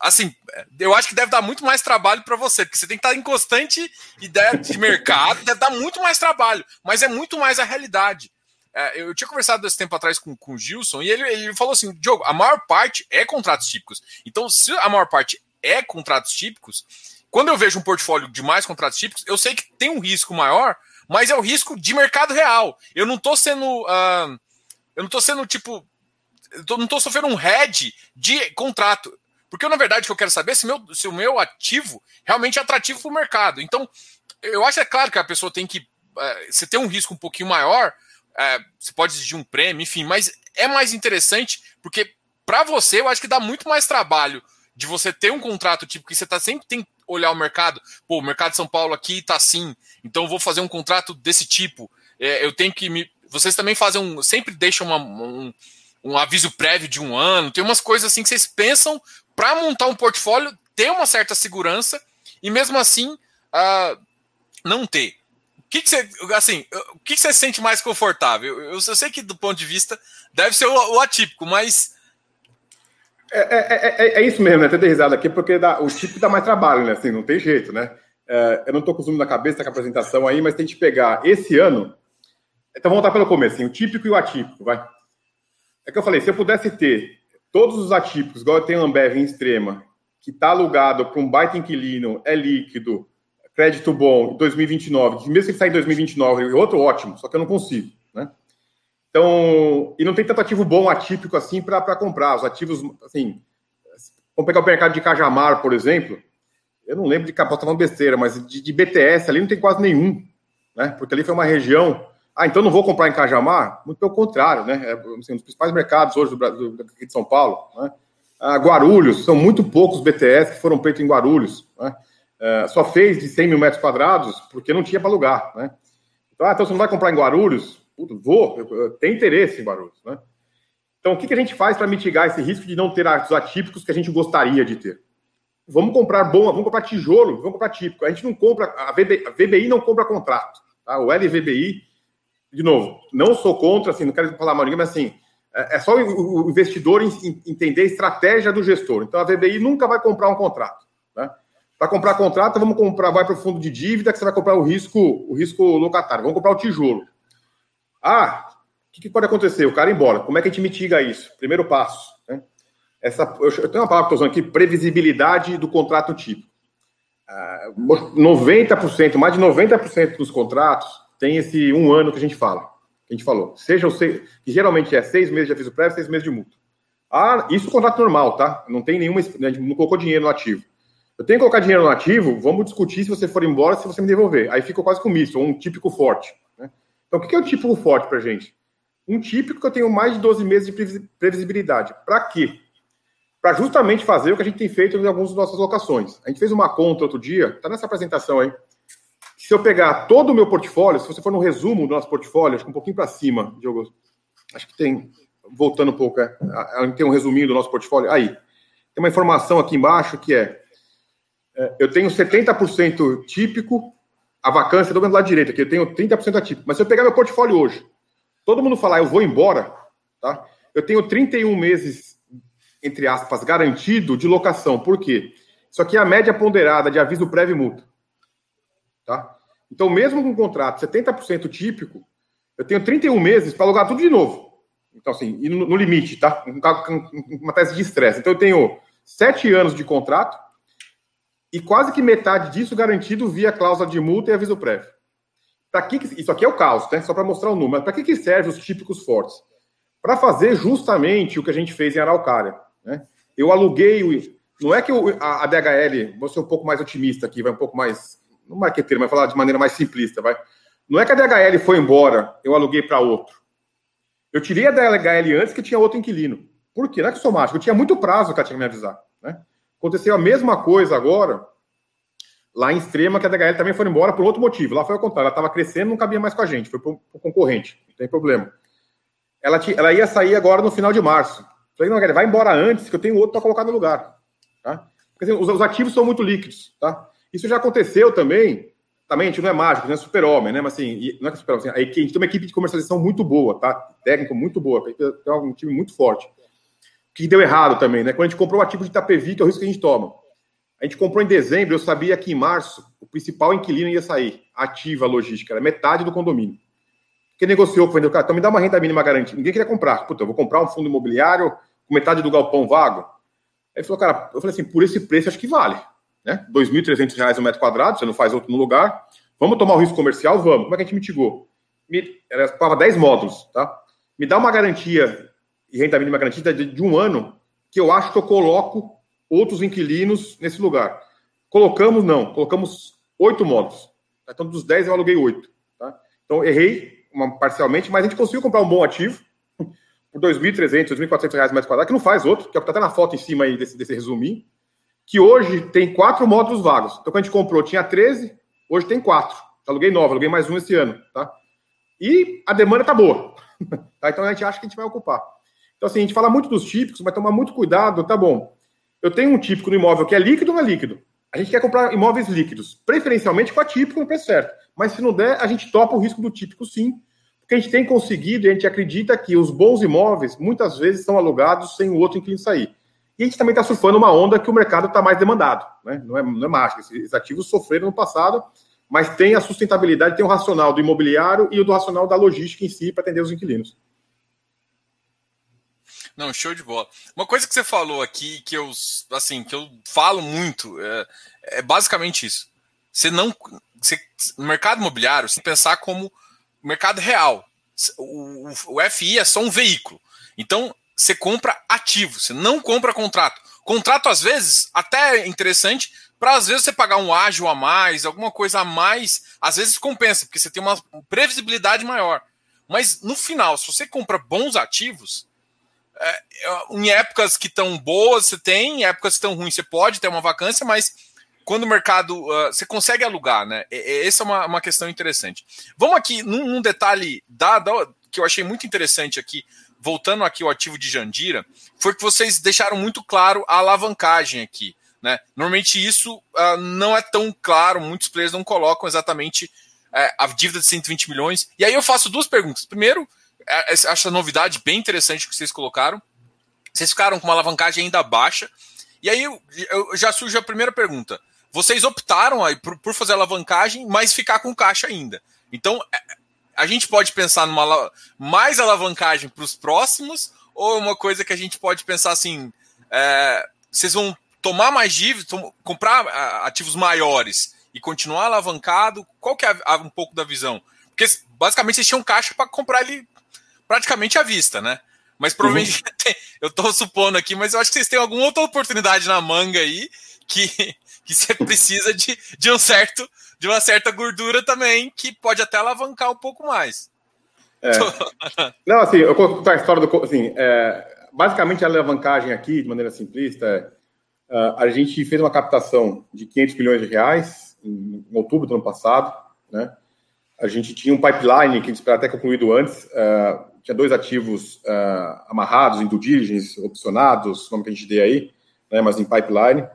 assim, eu acho que deve dar muito mais trabalho para você, porque você tem que estar em constante ideia de mercado, deve dar muito mais trabalho, mas é muito mais a realidade. É, eu tinha conversado esse tempo atrás com, com o Gilson e ele, ele falou assim: Diogo, a maior parte é contratos típicos. Então, se a maior parte é contratos típicos, quando eu vejo um portfólio de mais contratos típicos, eu sei que tem um risco maior, mas é o risco de mercado real. Eu não estou sendo. Uh, eu não estou sendo tipo. Eu não estou sofrendo um head de contrato. Porque, na verdade, o que eu quero saber é se, meu, se o meu ativo realmente é atrativo para o mercado. Então, eu acho é claro que a pessoa tem que. É, você tem um risco um pouquinho maior, é, você pode exigir um prêmio, enfim, mas é mais interessante porque, para você, eu acho que dá muito mais trabalho de você ter um contrato tipo que você tá sempre tem que olhar o mercado. Pô, o mercado de São Paulo aqui tá assim, então vou fazer um contrato desse tipo. É, eu tenho que me. Vocês também fazem um. Sempre deixam uma, um, um aviso prévio de um ano. Tem umas coisas assim que vocês pensam para montar um portfólio, ter uma certa segurança e mesmo assim uh, não ter. O que, que você, assim, o que, que você sente mais confortável? Eu, eu, sei que do ponto de vista deve ser o, o atípico, mas é, é, é, é, isso mesmo, né? Até risada aqui, porque dá, o típico dá mais trabalho, né? Assim, não tem jeito, né? É, eu não estou com o zoom na cabeça com a apresentação aí, mas tem que pegar esse ano. Então vamos voltar pelo começo, assim, o típico e o atípico, vai. É que eu falei, se eu pudesse ter todos os atípicos, igual tem Ambev em extrema, que está alugado para um baita inquilino, é líquido, crédito bom, 2029, mesmo que sair em 2029, outro ótimo, só que eu não consigo, né? Então, e não tem tanto ativo bom atípico assim para comprar. Os ativos, assim, vamos pegar o mercado de Cajamar, por exemplo, eu não lembro de posso estar falando besteira, mas de, de, BTS ali não tem quase nenhum, né? Porque ali foi uma região ah, então não vou comprar em Cajamar? Muito pelo contrário, né? É assim, um dos principais mercados hoje do Brasil, de São Paulo. Né? Ah, Guarulhos, são muito poucos BTS que foram feitos em Guarulhos. Né? É, só fez de 100 mil metros quadrados porque não tinha para alugar. Né? Então, ah, então você não vai comprar em Guarulhos? Puta, vou, eu, eu tenho interesse em Guarulhos. Né? Então, o que, que a gente faz para mitigar esse risco de não ter os atípicos que a gente gostaria de ter? Vamos comprar bom, vamos comprar tijolo, vamos comprar típico. A gente não compra, a, a VBI não compra contrato. Tá? O LVBI de novo, não sou contra, assim, não quero falar mal mas assim, é, é só o investidor entender a estratégia do gestor. Então, a VBI nunca vai comprar um contrato. Né? Para comprar contrato, vamos comprar, vai para o fundo de dívida, que você vai comprar o risco, o risco locatário. Vamos comprar o tijolo. Ah, o que, que, pode acontecer? O cara ir embora. Como é que a gente mitiga isso? Primeiro passo. Né? Essa, eu tenho uma palavra que estou usando aqui, previsibilidade do contrato tipo. Ah, 90%, mais de 90% dos contratos tem esse um ano que a gente fala. Que a gente falou. Seja o seis, que geralmente é seis meses de aviso prévio, seis meses de multa. Ah, isso é contrato normal, tá? Não tem nenhuma. A gente não colocou dinheiro no ativo. Eu tenho que colocar dinheiro no ativo, vamos discutir se você for embora, se você me devolver. Aí fica quase com misto, um típico forte. Né? Então, o que é o típico forte para gente? Um típico que eu tenho mais de 12 meses de previsibilidade. Para quê? Para justamente fazer o que a gente tem feito em algumas das nossas locações. A gente fez uma conta outro dia, está nessa apresentação aí. Se eu pegar todo o meu portfólio, se você for no resumo do nosso portfólio, acho que um pouquinho para cima, Diogo, acho que tem, voltando um pouco, é, tem um resuminho do nosso portfólio. Aí, tem uma informação aqui embaixo que é é, eu tenho 70% típico, a vacância, do lado direito aqui, eu tenho 30% atípico. Mas se eu pegar meu portfólio hoje, todo mundo falar, eu vou embora, tá? Eu tenho 31 meses, entre aspas, garantido de locação. Por quê? Isso aqui é a média ponderada de aviso prévio e multa. Tá? Então, mesmo com um contrato 70% típico, eu tenho 31 meses para alugar tudo de novo. Então, assim, no, no limite, tá? Uma tese de estresse. Então, eu tenho sete anos de contrato, e quase que metade disso garantido via cláusula de multa e aviso prévio. Que, isso aqui é o caos, né? Só para mostrar o número. Para que, que serve os típicos fortes? Para fazer justamente o que a gente fez em Araucária. Né? Eu aluguei o. Não é que eu, a, a DHL, vou ser um pouco mais otimista aqui, vai um pouco mais. Não marqueteiro, mas falar de maneira mais simplista, vai. Não é que a DHL foi embora, eu aluguei para outro. Eu tirei a DHL antes que tinha outro inquilino. Por quê? Não é que sou mágico, eu tinha muito prazo que ela tinha que me avisar. Né? Aconteceu a mesma coisa agora lá em Extrema, que a DHL também foi embora por outro motivo. Lá foi ao contrário, ela estava crescendo, não cabia mais com a gente, foi para o concorrente, não tem problema. Ela, ela ia sair agora no final de março. Falei, não, vai embora antes, que eu tenho outro para colocar no lugar. Tá? Porque, assim, os, os, ativos são muito líquidos. Tá? Isso já aconteceu também. Também a gente não é mágico, não é super-homem, né? Mas assim, não é super-homem, assim, a, gente tem uma equipe de comercialização muito boa, tá? Técnico muito boa, tem um time muito forte que deu errado também, né? Quando a gente comprou o ativo de Itapevi, que é o risco que a gente toma. A gente comprou em dezembro, eu sabia que em março o principal inquilino ia sair, ativa logística, era metade do condomínio. Quem negociou, vendeu, cara, então me dá uma renda mínima garantida. Ninguém queria comprar. Puta, eu vou comprar um fundo imobiliário com metade do galpão vago. Aí ele falou, cara, eu falei assim, por esse preço acho que vale. Né? R$ 2.300 um metro quadrado, você não faz outro no lugar. Vamos tomar o risco comercial? Vamos. Como é que a gente mitigou? Me, era para 10 módulos, tá? Me dá uma garantia e renda mínima garantida de, de um ano, que eu acho que eu coloco outros inquilinos nesse lugar. Colocamos, não, colocamos oito módulos. Então, dos dez eu aluguei oito. Tá? Então, errei uma, parcialmente, mas a gente conseguiu comprar um bom ativo por R$ 2.300, 2.400 reais mais quadrado, que não faz outro, que é está até na foto em cima aí desse, desse resuminho, que hoje tem quatro módulos vagos. Então, quando a gente comprou, tinha 13, hoje tem quatro. Aluguei nove, aluguei mais um esse ano. Tá? E a demanda está boa. tá? Então, a gente acha que a gente vai ocupar. Então, assim, a gente fala muito dos típicos, vai tomar muito cuidado, tá bom. Eu tenho um típico no imóvel que é líquido ou não é líquido? A gente quer comprar imóveis líquidos, preferencialmente com a típico no preço certo. Mas se não der, a gente topa o risco do típico sim, porque a gente tem conseguido e a gente acredita que os bons imóveis muitas vezes são alugados sem o outro inquilino sair. E a gente também está surfando uma onda que o mercado está mais demandado. Né? Não, é, não é mágica. Esses ativos sofreram no passado, mas tem a sustentabilidade, tem o racional do imobiliário e o do racional da logística em si para atender os inquilinos. Não, show de bola. Uma coisa que você falou aqui que eu, assim, que eu falo muito é, é basicamente isso. Você não, você, no mercado imobiliário, você pensar como mercado real. O, o, o FI é só um veículo. Então, você compra ativo, você não compra contrato. Contrato, às vezes, até é interessante, para às vezes você pagar um ágil a mais, alguma coisa a mais, às vezes compensa, porque você tem uma previsibilidade maior. Mas no final, se você compra bons ativos, é, em épocas que estão boas você tem, em épocas que estão ruins você pode ter uma vacância, mas quando o mercado uh, você consegue alugar, né? Essa é uma, uma questão interessante. Vamos aqui num, num detalhe da, da, que eu achei muito interessante aqui, voltando aqui ao ativo de Jandira, foi que vocês deixaram muito claro a alavancagem aqui. Né? Normalmente isso uh, não é tão claro, muitos players não colocam exatamente uh, a dívida de 120 milhões. E aí eu faço duas perguntas. Primeiro, é, acho essa novidade bem interessante que vocês colocaram. Vocês ficaram com uma alavancagem ainda baixa. E aí eu, eu já surge a primeira pergunta. vocês optaram aí por, por fazer alavancagem, mas ficar com caixa ainda. Então, é, a gente pode pensar numa mais alavancagem para os próximos, ou uma coisa que a gente pode pensar assim: é, vocês vão tomar mais dívidas, comprar ativos maiores e continuar alavancado? Qual que é um pouco da visão? Porque basicamente vocês tinham caixa para comprar ele praticamente à vista, né? Mas provavelmente uhum. eu estou supondo aqui, mas eu acho que vocês têm alguma outra oportunidade na manga aí que, que você precisa de, de um certo de uma certa gordura também, que pode até alavancar um pouco mais. É. Não, assim, eu vou contar a história do. Assim, é, basicamente, a alavancagem aqui, de maneira simplista, é, a gente fez uma captação de 500 milhões de reais em, em, outubro do ano passado, né? A gente tinha um pipeline que a gente esperava até concluído antes, uh, tinha dois ativos uh, amarrados em due opcionados, como que a gente dê aí, né, mas em pipeline.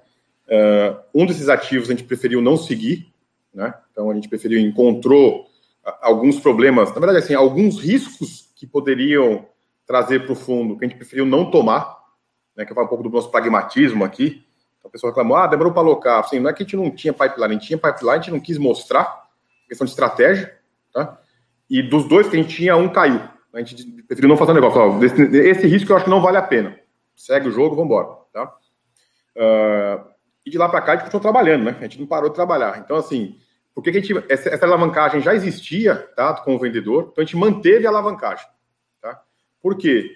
Uh, um desses ativos a gente preferiu não seguir, né? Então a gente preferiu, encontrou alguns problemas, na verdade, assim, alguns riscos que poderiam trazer para o fundo, que a gente preferiu não tomar, né? Que eu falo um pouco do nosso pragmatismo aqui. Então, a pessoa reclamou, ah, demorou para alocar. Assim, não é que a gente não tinha pipeline, a gente tinha pipeline, a gente não quis mostrar, questão de estratégia, tá? E dos dois que a gente tinha, um caiu. A gente preferiu não fazer um negócio. Ó, esse, esse, risco eu acho que não vale a pena. Segue o jogo, vamos embora, tá? Uh, e de lá para cá a gente continuou trabalhando, né? A gente não parou de trabalhar. Então, assim, por que a gente. Essa, essa, alavancagem já existia, tá? Com o vendedor, então a gente manteve a alavancagem, tá? Por quê?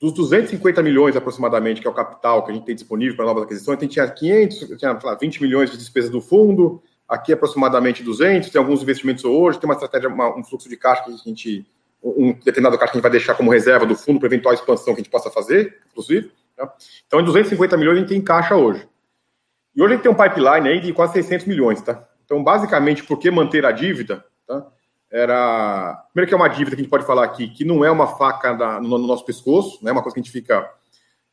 Dos 250 milhões aproximadamente, que é o capital que a gente tem disponível para novas aquisições, a gente tinha 500, tinha lá, 20 milhões de despesas do fundo, aqui aproximadamente 200, tem alguns investimentos hoje, tem uma estratégia, uma, um fluxo de caixa que a gente. Um determinado caixa que a gente vai deixar como reserva do fundo para eventual expansão que a gente possa fazer, inclusive. Tá? Então, em 250 milhões a gente tem caixa hoje. E hoje a gente tem um pipeline aí de quase 600 milhões, tá? Então, basicamente, por que manter a dívida? Tá? Era. Primeiro, que é uma dívida que a gente pode falar aqui, que não é uma faca na, no, no, nosso pescoço, não é uma coisa que a gente fica.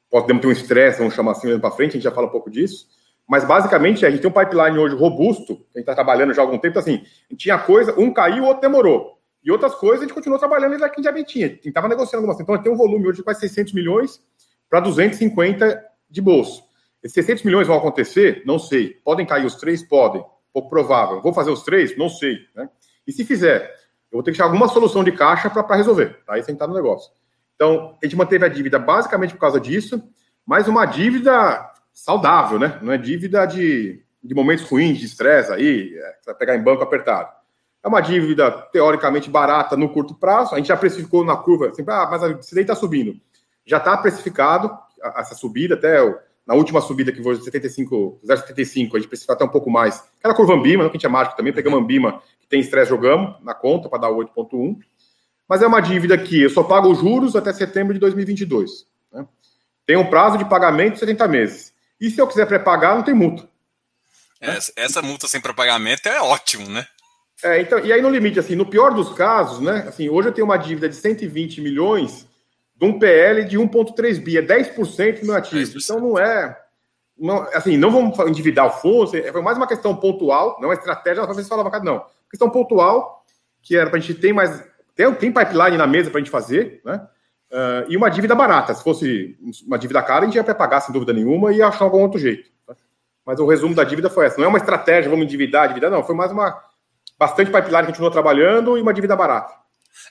Podemos ter um estresse, vamos chamar assim, olhando para frente, a gente já fala um pouco disso. Mas, basicamente, a gente tem um pipeline hoje robusto, que a gente está trabalhando já há algum tempo, então, assim, tinha coisa, um caiu, o outro demorou. E outras coisas a gente continuou trabalhando ainda que a gente já tinha. A gente estava negociando algumas Então, tem um volume hoje de quase 600 milhões para 250 de bolso. Esses 600 milhões vão acontecer? Não sei. Podem cair os três? Podem. Pouco provável. Vou fazer os três? Não sei. Né? E se fizer, eu vou ter que achar alguma solução de caixa para resolver. Tá? Aí sentar no negócio. Então, a gente manteve a dívida basicamente por causa disso, mas uma dívida saudável, né? Não é dívida de, de momentos ruins, de estresse aí, é, vai pegar em banco apertado. É uma dívida teoricamente barata no curto prazo. A gente já precificou na curva, assim, ah, mas a CDI está subindo. Já está precificado essa subida até o na última subida que foi de 75, 0,75, a gente precisa até um pouco mais. Aquela curva Ambima, não que a gente é mágico também, pegamos Ambima, que tem estresse, jogamos na conta para dar 8,1. Mas é uma dívida que eu só pago os juros até setembro de 2022. Né? Tem um prazo de pagamento de 70 meses. E se eu quiser pré-pagar, não tem multa. Essa, essa multa sem pré-pagamento é ótimo, né? É, então, e aí no limite, assim, no pior dos casos, né? Assim, hoje eu tenho uma dívida de 120 milhões de um PL de 1,3 bi, é 10% do meu ativo. Então não é. Não, assim, não vamos endividar o fundo, é, foi mais uma questão pontual, não é estratégia, não se alavancado, não. Questão pontual, que era para a gente ter mais. Tem, tem pipeline na mesa para a gente fazer, né? Uh, e uma dívida barata. Se fosse uma dívida cara, a gente ia pagar, sem dúvida nenhuma, e achar algum outro jeito. Tá? Mas o resumo da dívida foi essa. Não é uma estratégia, vamos endividar, endividar, não. Foi mais uma. Bastante pipeline que continuou trabalhando e uma dívida barata.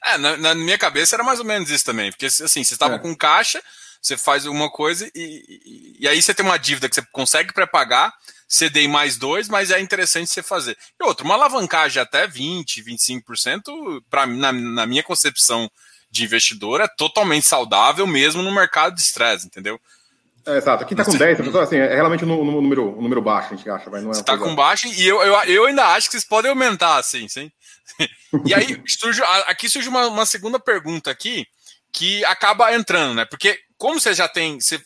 É, na, na, minha cabeça era mais ou menos isso também, porque assim, você estava é. com caixa, você faz uma coisa e, e, aí você tem uma dívida que você consegue pré-pagar, CD em mais dois, mas é interessante você fazer. E outro, uma alavancagem até 20, 25%, para na, na minha concepção de investidor, é totalmente saudável mesmo no mercado de estresse, entendeu? É, exato. Aqui está com 10, então, assim, é realmente um, um, número, um número baixo, a gente acha. Mas não é Você está com baixo e eu, eu, eu ainda acho que vocês podem aumentar, assim, sim. e aí, surge, aqui surge uma, uma segunda pergunta aqui, que acaba entrando, né? Porque como você já tem, você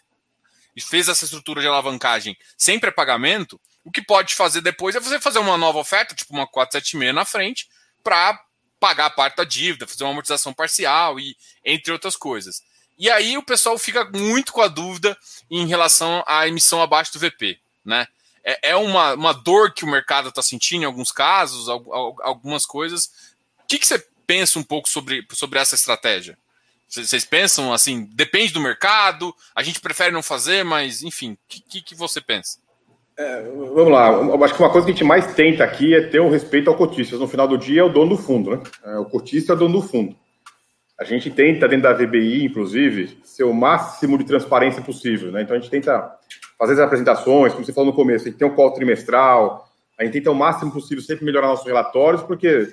fez essa estrutura de alavancagem sem pré-pagamento, o que pode fazer depois é você fazer uma nova oferta, tipo uma 476 na frente, para pagar a parte da dívida, fazer uma amortização parcial e entre outras coisas. E aí o pessoal fica muito com a dúvida em relação à emissão abaixo do VP, né? é, é uma, uma dor que o mercado está sentindo em alguns casos, algumas coisas. O que, que você pensa um pouco sobre, sobre essa estratégia? Vocês pensam assim, depende do mercado, a gente prefere não fazer, mas enfim, o que, que, você pensa? É, vamos lá, eu acho que uma coisa que a gente mais tenta aqui é ter um respeito ao cotista. No final do dia é o dono do fundo, né? É, o cotista é o dono do fundo. A gente tenta, dentro da VBI, inclusive, ser o máximo de transparência possível, né? Então a gente tenta fazer as apresentações, como você falou no começo, a gente tem um call trimestral, a gente tenta o máximo possível sempre melhorar nossos relatórios, porque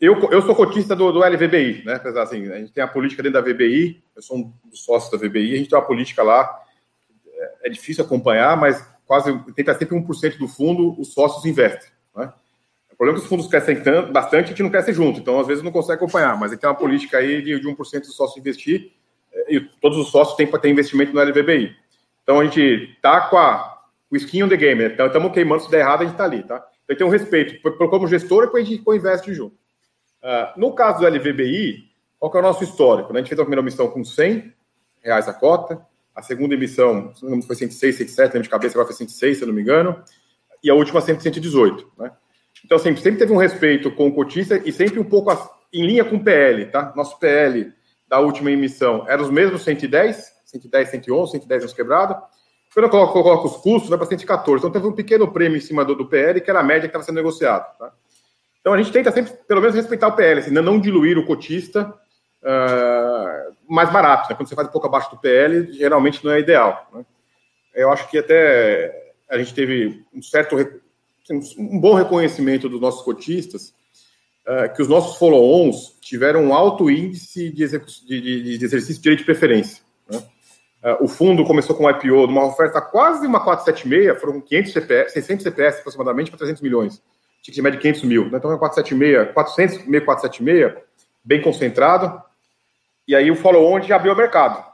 eu, eu sou cotista do, do LVBI, né? Assim, a gente tem a política dentro da VBI, eu sou um dos sócios da VBI, a gente tem uma política lá, é, é difícil acompanhar, mas quase tenta sempre 1% do fundo, os sócios investem. Né? O problema é que os fundos crescem tanto, bastante, a gente não cresce junto, então às vezes não consegue acompanhar, mas gente tem uma política aí de, de 1% dos sócios investir, é, e todos os sócios têm para ter investimento no LVBI. Então a gente tá com, a, o skin on the game, né? então estamos queimando, se der errado a gente está ali, tá? Então tem um respeito, como gestor e com a gente co-investe junto. Uh, no caso do LVBI, qual que é o nosso histórico? Né? A gente fez a primeira missão com 100 reais a cota, a segunda emissão, foi 106, 107, lembro de cabeça, agora foi 106, se eu não me engano. E a última 118, né? Então, sempre, sempre teve um respeito com o cotista e sempre um pouco em linha com o PL, tá? Nosso PL da última emissão era os mesmos 110, 110, 111, 110 anos quebrado. Quando eu coloco, coloco os custos, vai para 114. Então, teve um pequeno prêmio em cima do, do PL, que era a média que estava sendo negociado, tá? Então, a gente tenta sempre, pelo menos, respeitar o PL, assim, não diluir o cotista uh, mais barato. Né? Quando você faz um pouco abaixo do PL, geralmente não é ideal. Né? Eu acho que até a gente teve um certo um bom reconhecimento dos nossos cotistas, uh, que os nossos follow-ons tiveram um alto índice de, de, de exercício de direito de preferência. Né? Uh, o fundo começou com um IPO de uma oferta quase uma 476, foram 500 CPS, 600 CPS aproximadamente para 300 milhões. Tinha que de média de 500 mil. Né? Então é 476, 400, meio 476, bem concentrado. E aí o follow-on já abriu o mercado,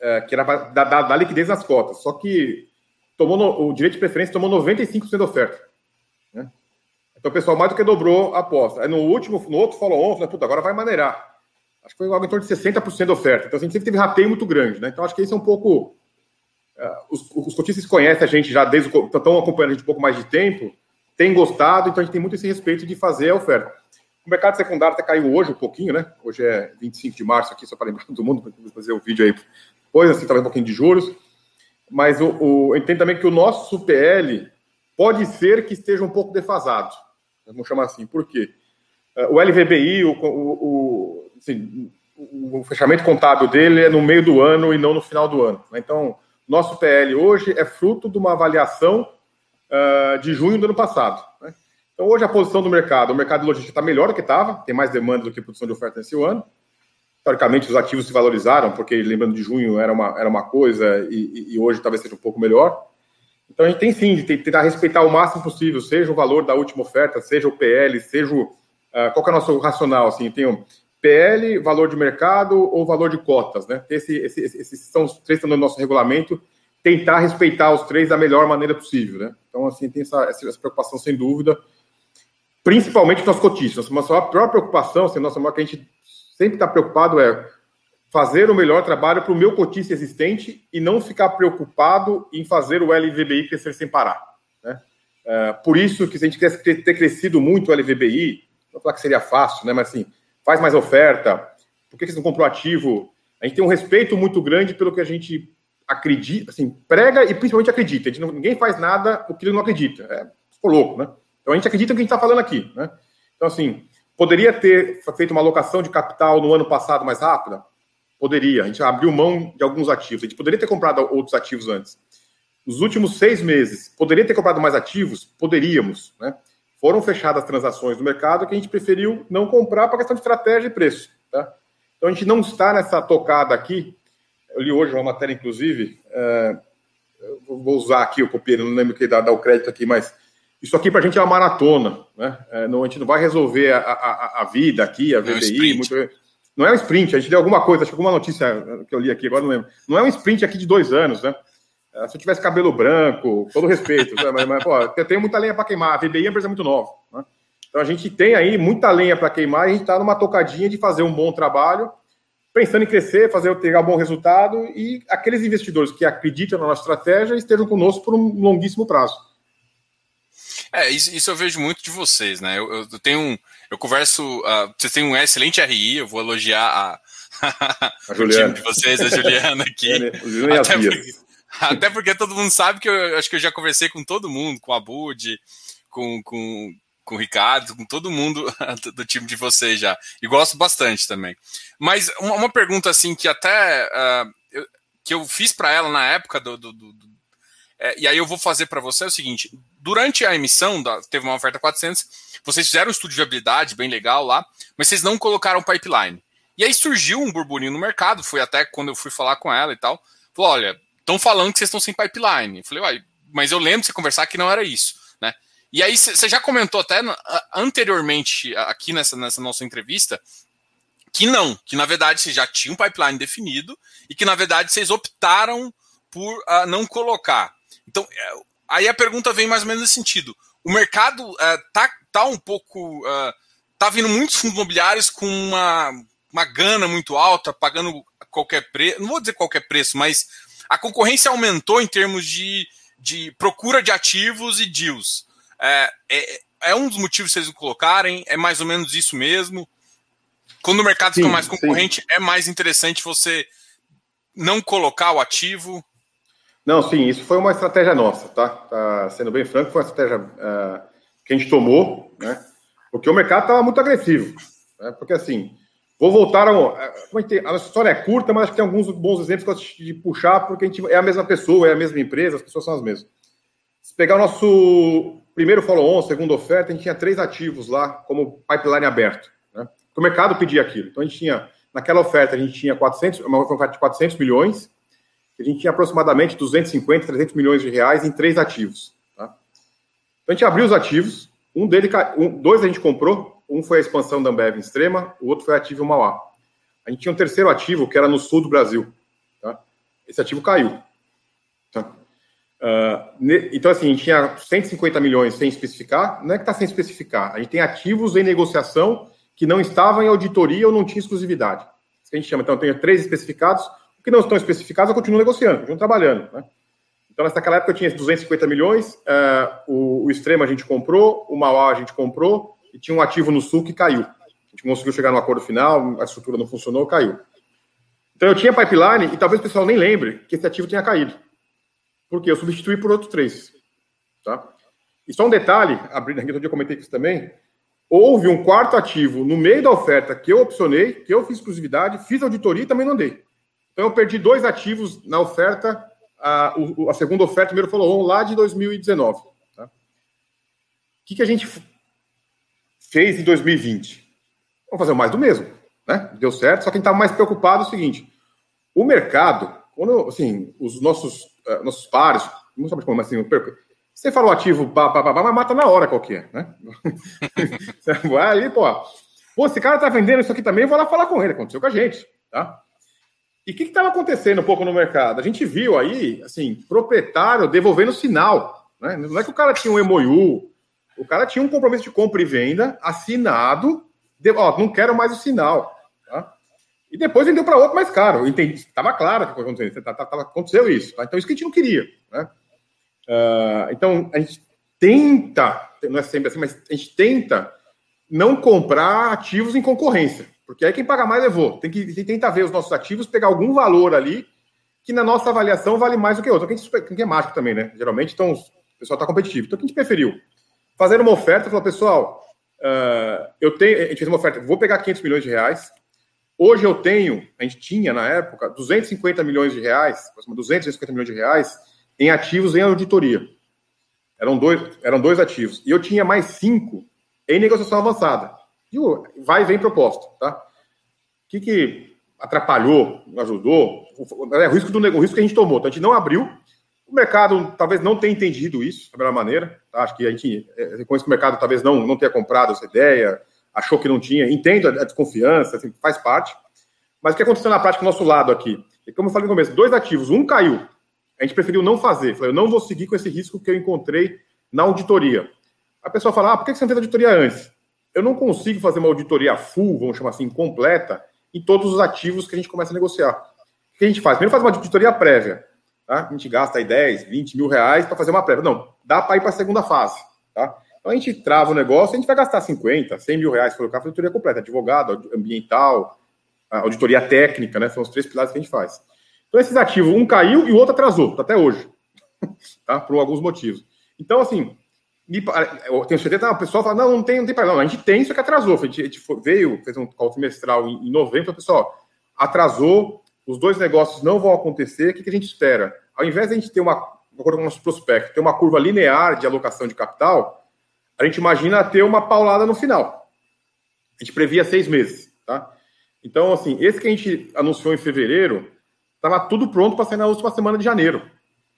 é, que era da, da, da, liquidez das cotas. Só que tomou no, o direito de preferência tomou 95% da oferta. Então o pessoal mais do que dobrou a aposta. Aí no último, no outro follow-on, falei, puta, agora vai maneirar. Acho que foi algo em torno de 60% da oferta. Então a gente sempre teve rateio muito grande. Né? Então acho que isso é um pouco. Uh, os, os cotistas conhecem a gente já desde o. estão acompanhando a gente um pouco mais de tempo, têm gostado, então a gente tem muito esse respeito de fazer a oferta. O mercado secundário até caiu hoje um pouquinho, né? Hoje é 25 de março aqui, só para lembrar todo mundo, para fazer o vídeo aí depois, assim, talvez um pouquinho de juros. Mas o, o, eu entendo também que o nosso PL pode ser que esteja um pouco defasado. Vamos chamar assim, por quê? Uh, o LVBI, o, o, assim, o, fechamento contábil dele é no meio do ano e não no final do ano. Né? Então, nosso PL hoje é fruto de uma avaliação uh, de junho do ano passado. Né? Então, hoje a posição do mercado, o mercado de logística está melhor do que estava, tem mais demanda do que produção de oferta nesse ano. Teoricamente, os ativos se valorizaram, porque lembrando de junho era uma, era uma coisa e, e hoje talvez seja um pouco melhor. Então, a gente tem sim de tentar respeitar o máximo possível, seja o valor da última oferta, seja o PL, seja o. Uh, qual é o nosso racional? Assim, tem o PL, valor de mercado ou valor de cotas, né? Esse, esse, esses são os três que estão no nosso regulamento, tentar respeitar os três da melhor maneira possível, né? Então, assim, tem essa, essa preocupação sem dúvida principalmente nós cotistas. Nossa maior preocupação, assim, nossa maior que a gente sempre está preocupado é fazer o melhor trabalho para o meu cotista existente e não ficar preocupado em fazer o LVBI crescer sem parar. Né? É, por isso que se a gente quer ter crescido muito o LVBI, não falar que seria fácil, né? mas assim, faz mais oferta, por que você não comprou ativo? A gente tem um respeito muito grande pelo que a gente acredita, assim, prega e principalmente acredita. A gente não, ninguém faz nada o que ele não acredita. É, ficou louco, né? Então a gente acredita no que a gente está falando aqui. Né? Então, assim, poderia ter feito uma alocação de capital no ano passado mais rápida? Poderia. A gente abriu mão de alguns ativos. A gente poderia ter comprado outros ativos antes. Nos últimos seis meses, poderia ter comprado mais ativos? Poderíamos. Né? Foram fechadas transações no mercado que a gente preferiu não comprar para questão de estratégia e preço. Tá? Então a gente não está nessa tocada aqui. Eu li hoje uma matéria, inclusive, é, vou usar aqui o copiei, não lembro que dá, dá o crédito aqui, mas isso aqui para a gente é uma maratona, né? É, não, a gente não vai resolver a, a, a vida aqui, a VDI. É, muito, não é um sprint, a gente deu alguma coisa, acho que alguma notícia que eu li aqui, agora não lembro. Não é um sprint aqui de dois anos, né? É, se eu tivesse cabelo branco, todo respeito, né? mas, mas pô, tenho muita lenha para queimar, a VDI é uma empresa muito nova. Né? Então a gente tem aí muita lenha para queimar e a gente está numa tocadinha de fazer um bom trabalho, pensando em crescer, fazer ter um bom resultado e aqueles investidores que acreditam na nossa estratégia estejam conosco por um longuíssimo prazo. É, isso, isso, eu vejo muito de vocês, né? Eu, eu tenho um. Eu converso. Uh, vocês têm um excelente RI, eu vou elogiar a, a o time de vocês, a Juliana aqui. É, até, porque, Até porque todo mundo sabe que eu acho que eu já conversei com todo mundo, com a Bud, com, com, com o Ricardo, com todo mundo do time de vocês já. E gosto bastante também. Mas uma, uma pergunta assim que até uh, eu, que eu fiz para ela na época do, do, do, do é, e aí eu vou fazer para você é o seguinte: durante a emissão, da, teve uma oferta 400, vocês fizeram um estudo de viabilidade bem legal lá, mas vocês não colocaram pipeline. E aí surgiu um burburinho no mercado, foi até quando eu fui falar com ela e tal. Falou: olha, estão falando que vocês estão sem pipeline. Eu falei, uai, mas eu lembro de você conversar que não era isso, né? E aí você já comentou até anteriormente aqui nessa, nessa nossa entrevista que não, que na verdade vocês já tinham um pipeline definido e que na verdade vocês optaram por uh, não colocar. Então, é, aí a pergunta vem mais ou menos nesse sentido. O mercado uh, tá, tá um pouco. Uh, tá vindo muitos fundos imobiliários com uma, uma gana muito alta, pagando qualquer preço. Não vou dizer qualquer preço, mas a concorrência aumentou em termos de, de procura de ativos e deals. É, é, é um dos motivos que vocês colocarem, é mais ou menos isso mesmo. Quando o mercado sim, fica mais concorrente, sim. é mais interessante você não colocar o ativo. Não, sim, isso foi uma estratégia nossa, tá? tá sendo bem franco, foi uma estratégia uh, que a gente tomou, né? Porque o mercado estava muito agressivo. Né? Porque assim, vou voltar a. A, tem, a história é curta, mas acho que tem alguns bons exemplos de puxar, porque a gente é a mesma pessoa, é a mesma empresa, as pessoas são as mesmas. Se pegar o nosso primeiro follow-on, segunda oferta, a gente tinha três ativos lá como pipeline aberto. Né? O mercado pedia aquilo. Então a gente tinha, naquela oferta, a gente tinha 400, uma oferta de 400 milhões a gente tinha aproximadamente 250, 300 milhões de reais em três ativos. Tá? Então a gente abriu os ativos, um deles, um, dois a gente comprou, um foi a expansão da Ambev em Extrema, o outro foi o ativo Mauá. A gente tinha um terceiro ativo que era no sul do Brasil. Tá? Esse ativo caiu. Tá? Uh, então, assim, a gente tinha 150 milhões sem especificar. Não é que está sem especificar. A gente tem ativos em negociação que não estavam em auditoria ou não tinha exclusividade. Isso que a gente chama. Então, eu tenho três especificados, que não estão especificados, eu continuo negociando, continuo trabalhando. Né? Então, naquela época, eu tinha 250 milhões, uh, o, o Extremo a gente comprou, o Mauá a gente comprou, e tinha um ativo no Sul que caiu. A gente conseguiu chegar no acordo final, a estrutura não funcionou, caiu. Então, eu tinha pipeline, e talvez o pessoal nem lembre que esse ativo tinha caído. Porque eu substituí por outros três. Tá? E só um detalhe, abrindo aqui, dia eu comentei isso também, houve um quarto ativo no meio da oferta que eu opcionei, que eu fiz exclusividade, fiz auditoria e também não dei. Então eu perdi dois ativos na oferta, a, a segunda oferta, primeiro falou lá de 2019. Tá? O que, que a gente fez em 2020? Vamos fazer mais do mesmo. Né? Deu certo, só que a gente mais preocupado é o seguinte: o mercado, quando assim, os nossos, uh, nossos pares, não sabe como assim, você fala o ativo, pá, pá, pá, mas mata na hora qualquer, né? vai ali, pô, pô, esse cara tá vendendo isso aqui também, eu vou lá falar com ele, aconteceu com a gente, tá? E o que estava acontecendo um pouco no mercado? A gente viu aí, assim, proprietário devolvendo sinal. Né? Não é que o cara tinha um MOU, o cara tinha um compromisso de compra e venda assinado, de, ó, não quero mais o sinal. Tá? E depois vendeu para outro mais caro. Estava claro que aconteceu, tá, tá, tá, aconteceu isso. Tá? Então, isso que a gente não queria. Né? Uh, então, a gente tenta, não é sempre assim, mas a gente tenta não comprar ativos em concorrência. Porque aí quem paga mais levou. Tem que tentar ver os nossos ativos, pegar algum valor ali que na nossa avaliação vale mais do que outro. Quem é mágico também, né? Geralmente, então, o pessoal está competitivo. Então, o que a gente preferiu? Fazer uma oferta, falar, pessoal, uh, eu tenho, a gente fez uma oferta, vou pegar 500 milhões de reais. Hoje eu tenho, a gente tinha na época, 250 milhões de reais, 250 milhões de reais em ativos em auditoria. Eram dois, eram dois ativos. E eu tinha mais cinco em negociação avançada. E o vai e vem proposta, tá? O que, que atrapalhou, ajudou? É o risco, do, o risco que a gente tomou. Então, a gente não abriu. O mercado talvez não tenha entendido isso da melhor maneira. Tá? Acho que a gente é, reconhece que o mercado talvez não, não tenha comprado essa ideia, achou que não tinha. Entendo a, desconfiança, assim, faz parte. Mas o que aconteceu na prática do nosso lado aqui? Como eu falei no começo, dois ativos, um caiu. A gente preferiu não fazer. Falei, eu não vou seguir com esse risco que eu encontrei na auditoria. A pessoa fala, ah, por que você não fez a auditoria antes? Eu não consigo fazer uma auditoria full, vamos chamar assim, completa, em todos os ativos que a gente começa a negociar. O que a gente faz? Primeiro faz uma auditoria prévia. Tá? A gente gasta aí 10, 20 mil reais para fazer uma prévia. Não, dá para ir para a segunda fase. Tá? Então a gente trava o negócio, a gente vai gastar 50, 100 mil reais para colocar a auditoria completa, advogado, ambiental, auditoria técnica, né? São os três pilares que a gente faz. Então, esses ativos, um caiu e o outro atrasou, até hoje, tá? por alguns motivos. Então, assim, eu tenho certeza que o pessoal fala, não, não tem, não tem problema. A gente tem, isso que atrasou. A gente, veio, fez um call trimestral em, em novembro, pessoal, atrasou, os dois negócios não vão acontecer, o que, que a gente espera? Ao invés de a gente ter uma, acordo com nosso prospecto, ter uma curva linear de alocação de capital, a gente imagina ter uma paulada no final. A gente previa seis meses, tá? Então, assim, esse que a gente anunciou em fevereiro, estava tudo pronto para sair na última semana de janeiro.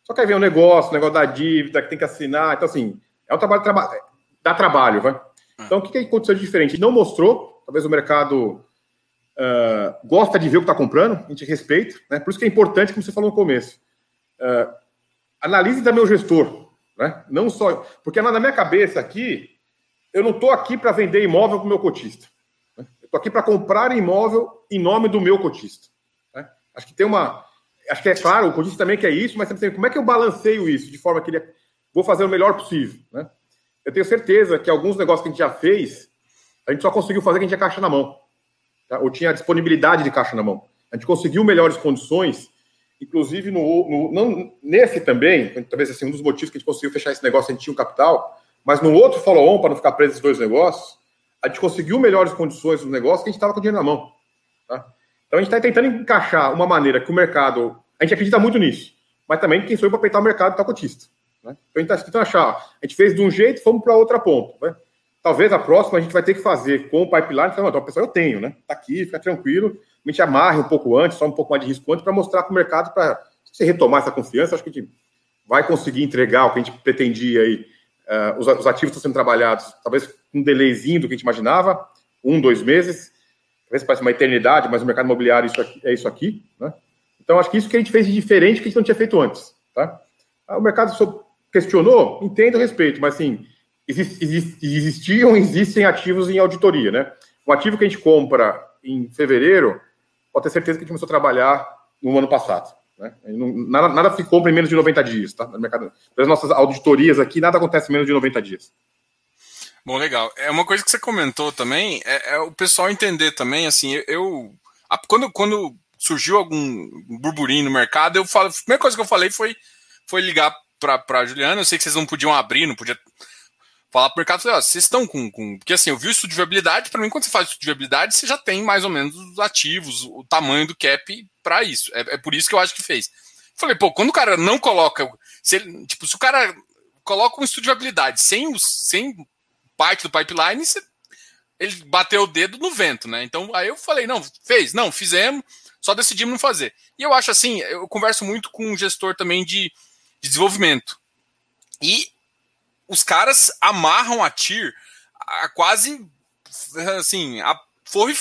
Só que aí vem o negócio, o negócio da dívida, que tem que assinar. Então, assim, é um trabalho, traba dá trabalho, vai. Ah. Então, o que, que aconteceu de diferente? Não mostrou, talvez o mercado uh, gosta de ver o que está comprando, a gente respeita, né? Por isso que é importante, como você falou no começo, uh, analise também o gestor, né? Não só. Porque na minha cabeça aqui, eu não estou aqui para vender imóvel para o meu cotista. Né? Eu estou aqui para comprar imóvel em nome do meu cotista. Né? Acho que tem uma. Acho que é claro, o cotista também quer isso, mas como é que eu balanceio isso de forma que ele vou fazer o melhor possível, né? Eu tenho certeza que alguns negócios que a gente já fez, a gente só conseguiu fazer que a gente tinha caixa na mão, tá? ou tinha disponibilidade de caixa na mão. A gente conseguiu melhores condições, inclusive no, no não, nesse também, talvez assim, um dos motivos que a gente conseguiu fechar esse negócio, a gente tinha um capital, mas no outro follow-on, para não ficar preso esses dois negócios, a gente conseguiu melhores condições no negócio que a gente estava com o dinheiro na mão. Tá? Então a gente está tentando encaixar uma maneira que o mercado. A gente acredita muito nisso, mas também quem sou eu para peitar o mercado está cotista. Né? Então a gente está tentando achar. A gente fez de um jeito, fomos para outra ponta. Né? Talvez a próxima a gente vai ter que fazer com o pipeline. Então, pessoal, eu tenho, né? Está aqui, fica tranquilo. A gente amarre um pouco antes, só um pouco mais de risco antes, para mostrar para o mercado, para se retomar essa confiança. Acho que a gente vai conseguir entregar o que a gente pretendia aí. Uh, os, os, ativos estão sendo trabalhados, talvez com um delayzinho do que a gente imaginava, um, dois meses. Talvez parece uma eternidade, mas o mercado imobiliário isso aqui, é isso aqui, né? Então, acho que isso que a gente fez de diferente que a gente não tinha feito antes, tá? Ah, o mercado questionou, entendo respeito, mas assim, existiam, existem ativos em auditoria, né? Um ativo que a gente compra em fevereiro, pode ter certeza que a gente começou a trabalhar no ano passado. Né? Nada, nada se compra em menos de 90 dias, tá? No mercado. Das nossas auditorias aqui, nada acontece em menos de 90 dias. Bom, legal. É uma coisa que você comentou também, é, é o pessoal entender também, assim, eu. A, quando, quando surgiu algum burburinho no mercado, eu falo, a primeira coisa que eu falei foi, foi ligar para a Juliana. Eu sei que vocês não podiam abrir, não podia falar para o mercado, ó, vocês estão com, com. Porque assim, eu vi o estudo de viabilidade, para mim, quando você faz o estudo de viabilidade, você já tem mais ou menos os ativos, o tamanho do cap para isso. É, é, por isso que eu acho que fez. Falei, pô, quando o cara não coloca. Se ele, tipo, se o cara coloca um estudo de viabilidade sem, os, sem parte do pipeline, você, ele bateu o dedo no vento, né? Então aí eu falei, não, fez, não, fizemos, só decidimos não fazer. E eu acho assim, eu converso muito com um gestor também de de desenvolvimento. E os caras amarram a TIR a quase assim, a, foi,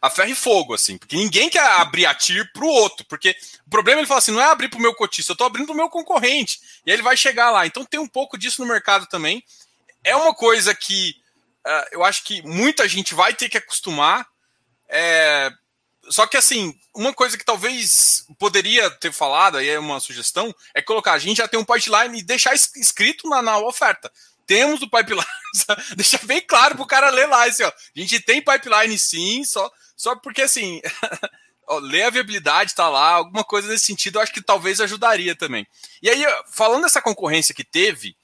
a ferro e fogo, assim, porque ninguém quer abrir a TIR pro outro, porque o problema ele fala assim, não é abrir pro meu cotista, eu tô abrindo pro meu concorrente, e aí ele vai chegar lá. Então tem um pouco disso no mercado também. É uma coisa que uh, eu acho que muita gente vai ter que acostumar. É, só que assim, uma coisa que talvez poderia ter falado, aí é uma sugestão, é colocar, a gente já tem um pipeline e deixar escrito na, na oferta. Temos o pipeline, deixar bem claro para o cara ler lá, assim, ó, a gente tem pipeline sim, só, só porque assim, ó, ler a viabilidade tá lá, alguma coisa nesse sentido, eu acho que talvez ajudaria também. E aí, falando dessa concorrência que teve,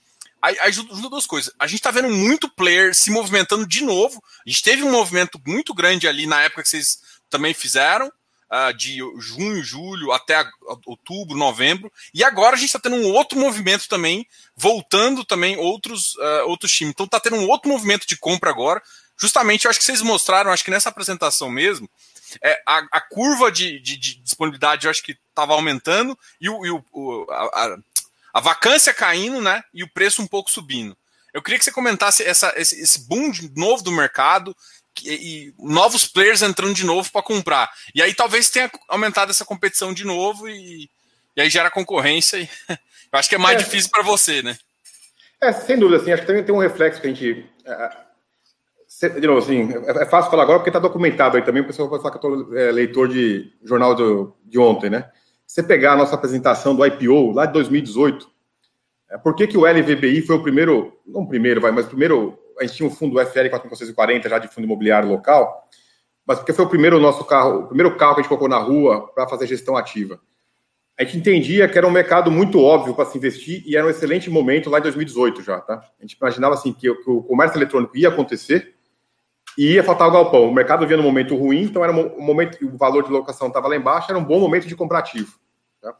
ajuda duas coisas. A gente está vendo muito player se movimentando de novo. A gente teve um movimento muito grande ali na época que vocês também fizeram, uh, de junho, julho até outubro, novembro. E agora a gente está tendo um outro movimento também, voltando também outros, uh, outros times. Então está tendo um outro movimento de compra agora. Justamente, eu acho que vocês mostraram, acho que nessa apresentação mesmo, é, a, a curva de, de, de, disponibilidade eu acho que estava aumentando e, o, e o, a, a, a, vacância caindo, né? E o preço um pouco subindo. Eu queria que você comentasse essa, esse, esse boom novo do mercado, e, novos players entrando de novo para comprar. E aí talvez tenha aumentado essa competição de novo e, e aí gera concorrência. E, eu acho que é mais é, difícil para você, né? É, sem dúvida, assim, acho que também tem um reflexo que a gente. É, de novo, assim, é, é fácil falar agora porque está documentado aí também, o pessoal vai falar que eu estou é, leitor de jornal do, de ontem, né? Se você pegar a nossa apresentação do IPO lá de 2018, é, por que, que o LVBI foi o primeiro, não o primeiro, vai, mas o primeiro a gente tinha um fundo FL 4640 já de fundo imobiliário local, mas porque foi o primeiro nosso carro, o primeiro carro que a gente colocou na rua para fazer gestão ativa. a gente entendia que era um mercado muito óbvio para se investir e era um excelente momento lá em 2018 já, tá? A gente imaginava assim que, o comércio eletrônico ia acontecer e ia faltar o galpão. O mercado vinha num momento ruim, então era um momento o valor de locação estava lá embaixo, era um bom momento de comprar ativo. Tá?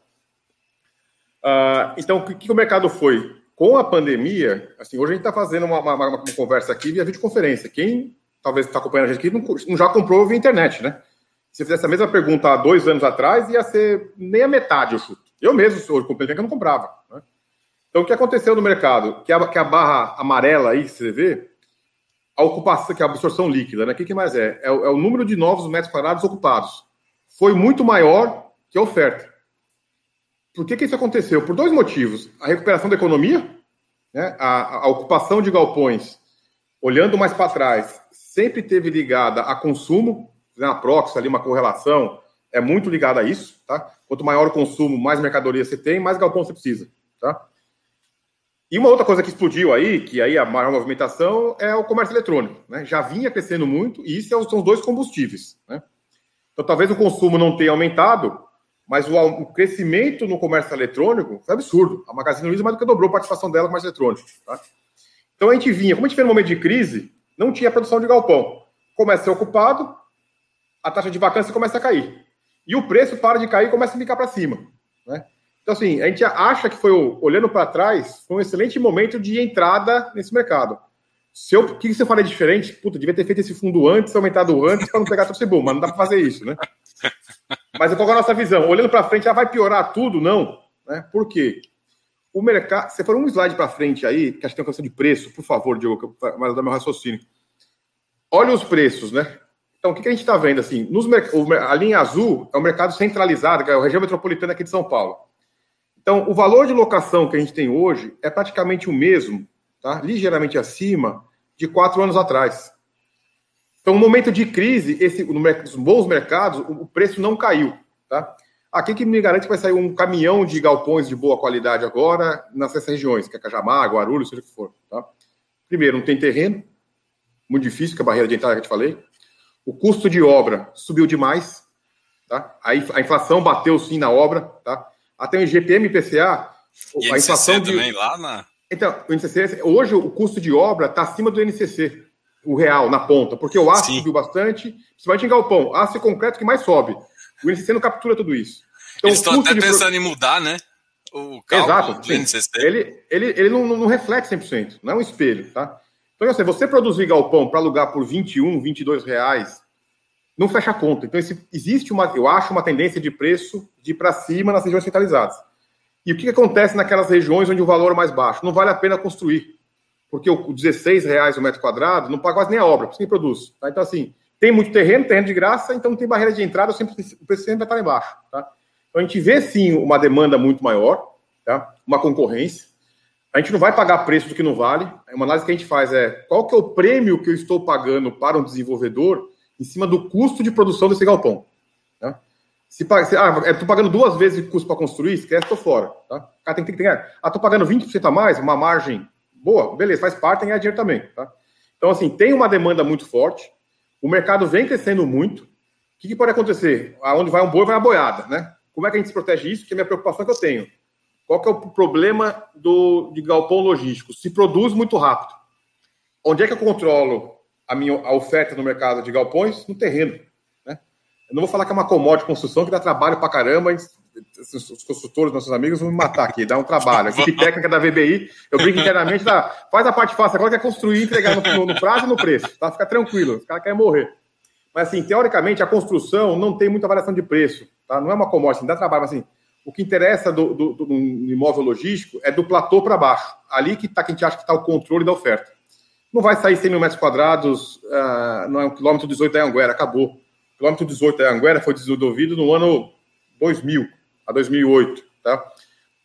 Uh, então, o que, que, o mercado foi? Com a pandemia, assim, hoje a gente está fazendo uma, uma, uma, conversa aqui via videoconferência. Quem talvez está acompanhando a gente aqui não, não já comprou via internet, né? Se fizesse a mesma pergunta há dois anos atrás, ia ser nem a metade, eu chuto. Eu mesmo, hoje, comprei que eu não comprava. Né? Então, o que aconteceu no mercado? Que a, que a barra amarela aí, que você vê, a ocupação, que é a absorção líquida, né? O que, que mais é? É é o, número de novos metros quadrados ocupados. Foi muito maior que a oferta. Por que, que isso aconteceu? Por dois motivos. A recuperação da economia, né? a, a ocupação de galpões, olhando mais para trás, sempre teve ligada a consumo, né, a proxy ali, uma correlação, é muito ligada a isso, tá? Quanto maior o consumo, mais mercadoria você tem, mais galpão você precisa, tá? E uma outra coisa que explodiu aí, que aí a maior movimentação, é o comércio eletrônico, né? Já vinha crescendo muito e isso são os dois combustíveis, né? Então talvez o consumo não tenha aumentado, mas o, o crescimento no comércio eletrônico foi absurdo. A Magazine Luiza mais do que dobrou a participação dela no comércio eletrônico, tá? Então a gente vinha, como a gente vê no momento de crise, não tinha produção de galpão. Começa a ser ocupado, a taxa de vacância começa a cair. E o preço para de cair e começa a ficar para cima. Né? Então, assim, a gente acha que foi, olhando para trás, foi um excelente momento de entrada nesse mercado. Se eu, o que você faria diferente? Puta, devia ter feito esse fundo antes, aumentado antes, para não pegar todo esse boom, mas não dá para fazer isso, né? Mas eu com a nossa visão. Olhando para frente, já vai piorar tudo? Não. Né? Por quê? O mercado. Você for um slide para frente aí, que acho que tem uma questão de preço, por favor, Diogo, mas dar meu raciocínio. Olha os preços, né? Então, o que, a gente está vendo? Assim, nos, a linha azul é o mercado centralizado, que é a região metropolitana aqui de São Paulo. Então, o valor de locação que a gente tem hoje é praticamente o mesmo, tá? ligeiramente acima, de quatro anos atrás. Então, no momento de crise, esse, no, nos bons mercados, o, preço não caiu. Tá? Aqui que me garante que vai sair um caminhão de galpões de boa qualidade agora nessas regiões, que é Cajamar, Guarulhos, seja o que for. Tá? Primeiro, não tem terreno, muito difícil, que é a barreira de entrada que eu te falei. O custo de obra subiu demais, tá? A, inflação bateu sim na obra, tá? Até o IGPM e IPCA, e a inflação de... também lá na... Então, o INCC, hoje o custo de obra está acima do INCC, o real, na ponta, porque o aço sim. subiu bastante, principalmente em galpão, aço e concreto que mais sobe. O INCC não captura tudo isso. Então, Eles estão até pensando pro... em mudar, né? O Exato, do INCC. Ele, ele, ele não, não reflete 100%, não é um espelho, tá? Então, assim, você produzir galpão para alugar por 21, 22 reais, não fecha a conta. Então, esse, existe uma, eu acho, uma tendência de preço de ir para cima nas regiões centralizadas. E o que, que, acontece naquelas regiões onde o valor é mais baixo? Não vale a pena construir, porque o 16 reais o metro quadrado não paga quase nem a obra, quem produz. Tá? Então, assim, tem muito terreno, terreno de graça, então não tem barreira de entrada, sempre, o preço sempre vai estar lá embaixo. Tá? Então, a gente vê, sim, uma demanda muito maior, tá? uma concorrência, a gente não vai pagar preço do que não vale. Uma análise que a gente faz é qual que é o prêmio que eu estou pagando para um desenvolvedor em cima do custo de produção desse galpão. Tá? Se, se ah, estou pagando duas vezes o custo para construir, esquece, estou fora. Tá? Tem que ter. Ah, estou pagando 20% a mais, uma margem boa, beleza, faz parte, que ganhar dinheiro também. Tá? Então, assim, tem uma demanda muito forte, o mercado vem crescendo muito. O que, que pode acontecer? Aonde vai um boi, vai uma boiada, né? Como é que a gente se protege isso? Que é a minha preocupação que eu tenho. Qual que é o problema do, de galpão logístico? Se produz muito rápido. Onde é que eu controlo a minha a oferta no mercado de galpões? No terreno. Né? Eu não vou falar que é uma commodity construção que dá trabalho para caramba. Os consultores, nossos amigos, vão me matar aqui, dá um trabalho. A equipe técnica da VBI, eu brinco internamente, dá, faz a parte fácil, agora quer construir e entregar no, no, prazo e no preço. Tá? Fica tranquilo, os caras querem morrer. Mas, assim, teoricamente, a construção não tem muita variação de preço. Tá? Não é uma commodity, dá trabalho, mas assim o que interessa do, do, do, imóvel logístico é do platô para baixo. Ali que, tá, que a gente acha que está o controle da oferta. Não vai sair 100 mil metros quadrados uh, no quilômetro 18 da Anguera, acabou. O quilômetro 18 da Anguera foi desenvolvido no ano 2000 a 2008. Tá?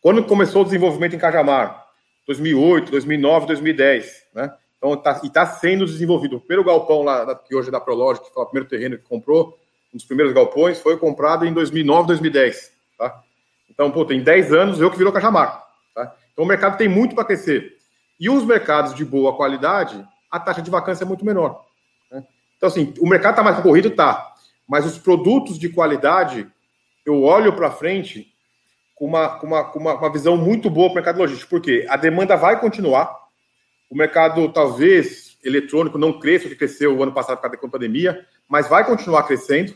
Quando começou o desenvolvimento em Cajamar? 2008, 2009, 2010. Né? Então, tá, e está sendo desenvolvido. pelo galpão lá, que hoje é da Prolog, que foi o primeiro terreno que comprou, um dos primeiros galpões, foi comprado em 2009, 2010. Tá? Então, pô, tem 10 anos eu que virou Cajamar. Tá? Então, o mercado tem muito para crescer. E os mercados de boa qualidade, a taxa de vacância é muito menor. Né? Então, assim, o mercado está mais concorrido? Tá. Mas os produtos de qualidade, eu olho para frente, com uma, com uma, com uma, visão muito boa para o mercado logístico. Por quê? A demanda vai continuar. O mercado, talvez, eletrônico não cresça que cresceu o ano passado por causa da pandemia, mas vai continuar crescendo.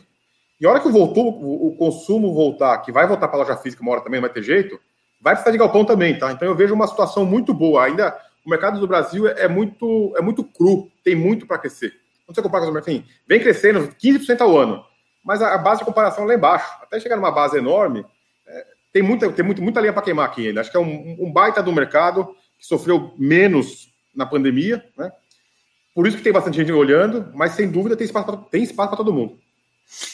E a hora que voltou, o, consumo voltar, que vai voltar para a loja física uma hora também, não vai ter jeito, vai precisar de galpão também, tá? Então eu vejo uma situação muito boa. Ainda o mercado do Brasil é, é muito, é muito cru, tem muito para crescer. Não sei comparar com o mercado, vem crescendo 15% ao ano, mas a, base de comparação é lá embaixo. Até chegar numa base enorme, é, tem, muita, tem muito, muita linha para queimar aqui ainda. Acho que é um, um, baita do mercado que sofreu menos na pandemia, né? Por isso que tem bastante gente olhando, mas sem dúvida tem espaço para todo mundo.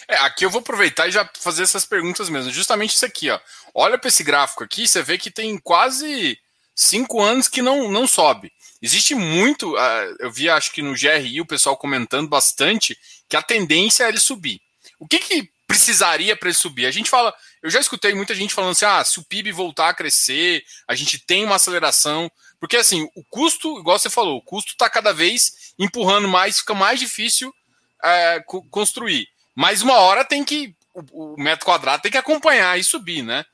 É, aqui eu vou aproveitar e já fazer essas perguntas mesmo. Justamente isso aqui, ó. Olha para esse gráfico aqui, você vê que tem quase cinco anos que não, não sobe. Existe muito, uh, eu vi acho que no GRI o pessoal comentando bastante que a tendência é ele subir. O que, que precisaria para ele subir? A gente fala, eu já escutei muita gente falando assim: ah, se o PIB voltar a crescer, a gente tem uma aceleração. Porque assim, o custo, igual você falou, o custo está cada vez empurrando mais, fica mais difícil é, construir. Mas uma hora tem que. O, o, metro quadrado tem que acompanhar e subir, né?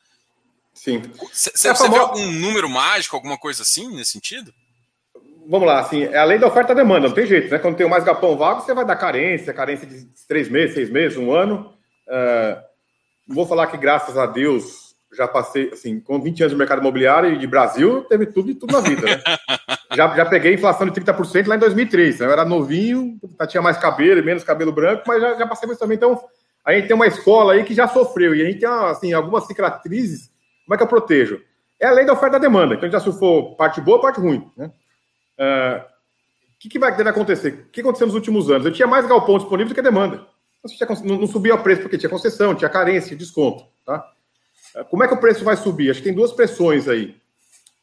Sim. Você é vê algum número mágico, alguma coisa assim nesse sentido? Vamos lá, assim, é a lei da oferta e demanda, não tem jeito, né? Quando tem mais galpão vago, você vai dar carência, carência de três meses, seis meses, um ano. Uh, vou falar que, graças a Deus, já passei, assim, com 20 anos de mercado imobiliário e de Brasil, teve tudo e tudo na vida, né? já, já peguei inflação de 30% lá em 2003. Né? Eu era novinho, tinha mais cabelo e menos cabelo branco, mas já, já passei por isso também. Então, a gente tem uma escola aí que já sofreu e a gente tem, assim, algumas cicatrizes. Como é que eu protejo? É a lei da oferta e da demanda. Então, a gente já surfou parte boa parte ruim, né? O que, que vai deve acontecer? O que aconteceu nos últimos anos? Eu tinha mais galpão disponível do que demanda. Não, não subia o preço porque tinha concessão, tinha carência, desconto. Tá? Como é que o preço vai subir? Acho que tem duas pressões aí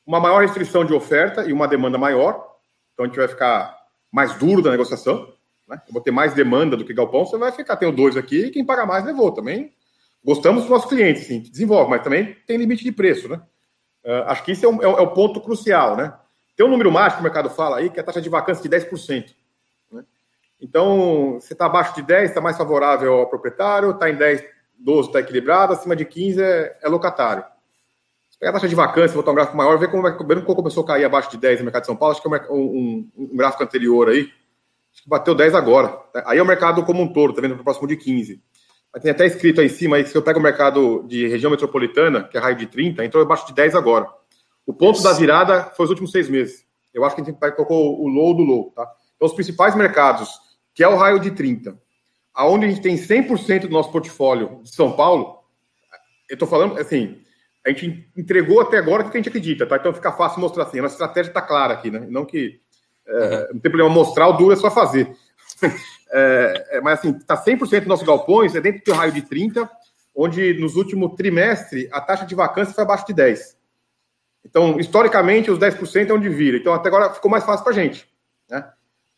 uma maior restrição de oferta e uma demanda maior. Então a gente vai ficar mais duro da negociação. Né? Eu vou ter mais demanda do que galpão, você vai ficar, tenho dois aqui, e quem paga mais levou também. Gostamos dos nossos clientes, sim, desenvolve, mas também tem limite de preço, né? Uh, acho que isso é, um, é, é, o ponto crucial, né? Tem um número mágico que o mercado fala aí, que é a taxa de vacância de 10%. Né? Então, se está abaixo de 10, está mais favorável ao proprietário, está em 10, 12 está equilibrado, acima de 15 é, é locatário pegar a taxa de vacância, botar um gráfico maior, ver como, é, como começou a cair abaixo de 10 no mercado de São Paulo, acho que é um, um, um gráfico anterior aí, acho que bateu 10 agora. Aí é o mercado como um todo, tá vendo? Para próximo de 15. Mas tem até escrito aí em cima aí se eu pego o mercado de região metropolitana, que é raio de 30, entrou abaixo de 10 agora. O ponto da virada foi os últimos seis meses. Eu acho que a gente colocou o low do low, tá? Então, os principais mercados, que é o raio de 30, aonde a gente tem 100% do nosso portfólio de São Paulo, eu tô falando, assim, a gente entregou até agora o que a gente acredita, tá? Então fica fácil mostrar assim. A nossa estratégia está clara aqui, né? Não que é, uhum. não tem problema mostrar, o duro é só fazer. é, é, mas assim, está 100% dos nossos galpões, é dentro do raio de 30, onde nos últimos trimestre a taxa de vacância foi abaixo de 10. Então, historicamente, os 10% é onde vira. Então, até agora ficou mais fácil para a gente. Né?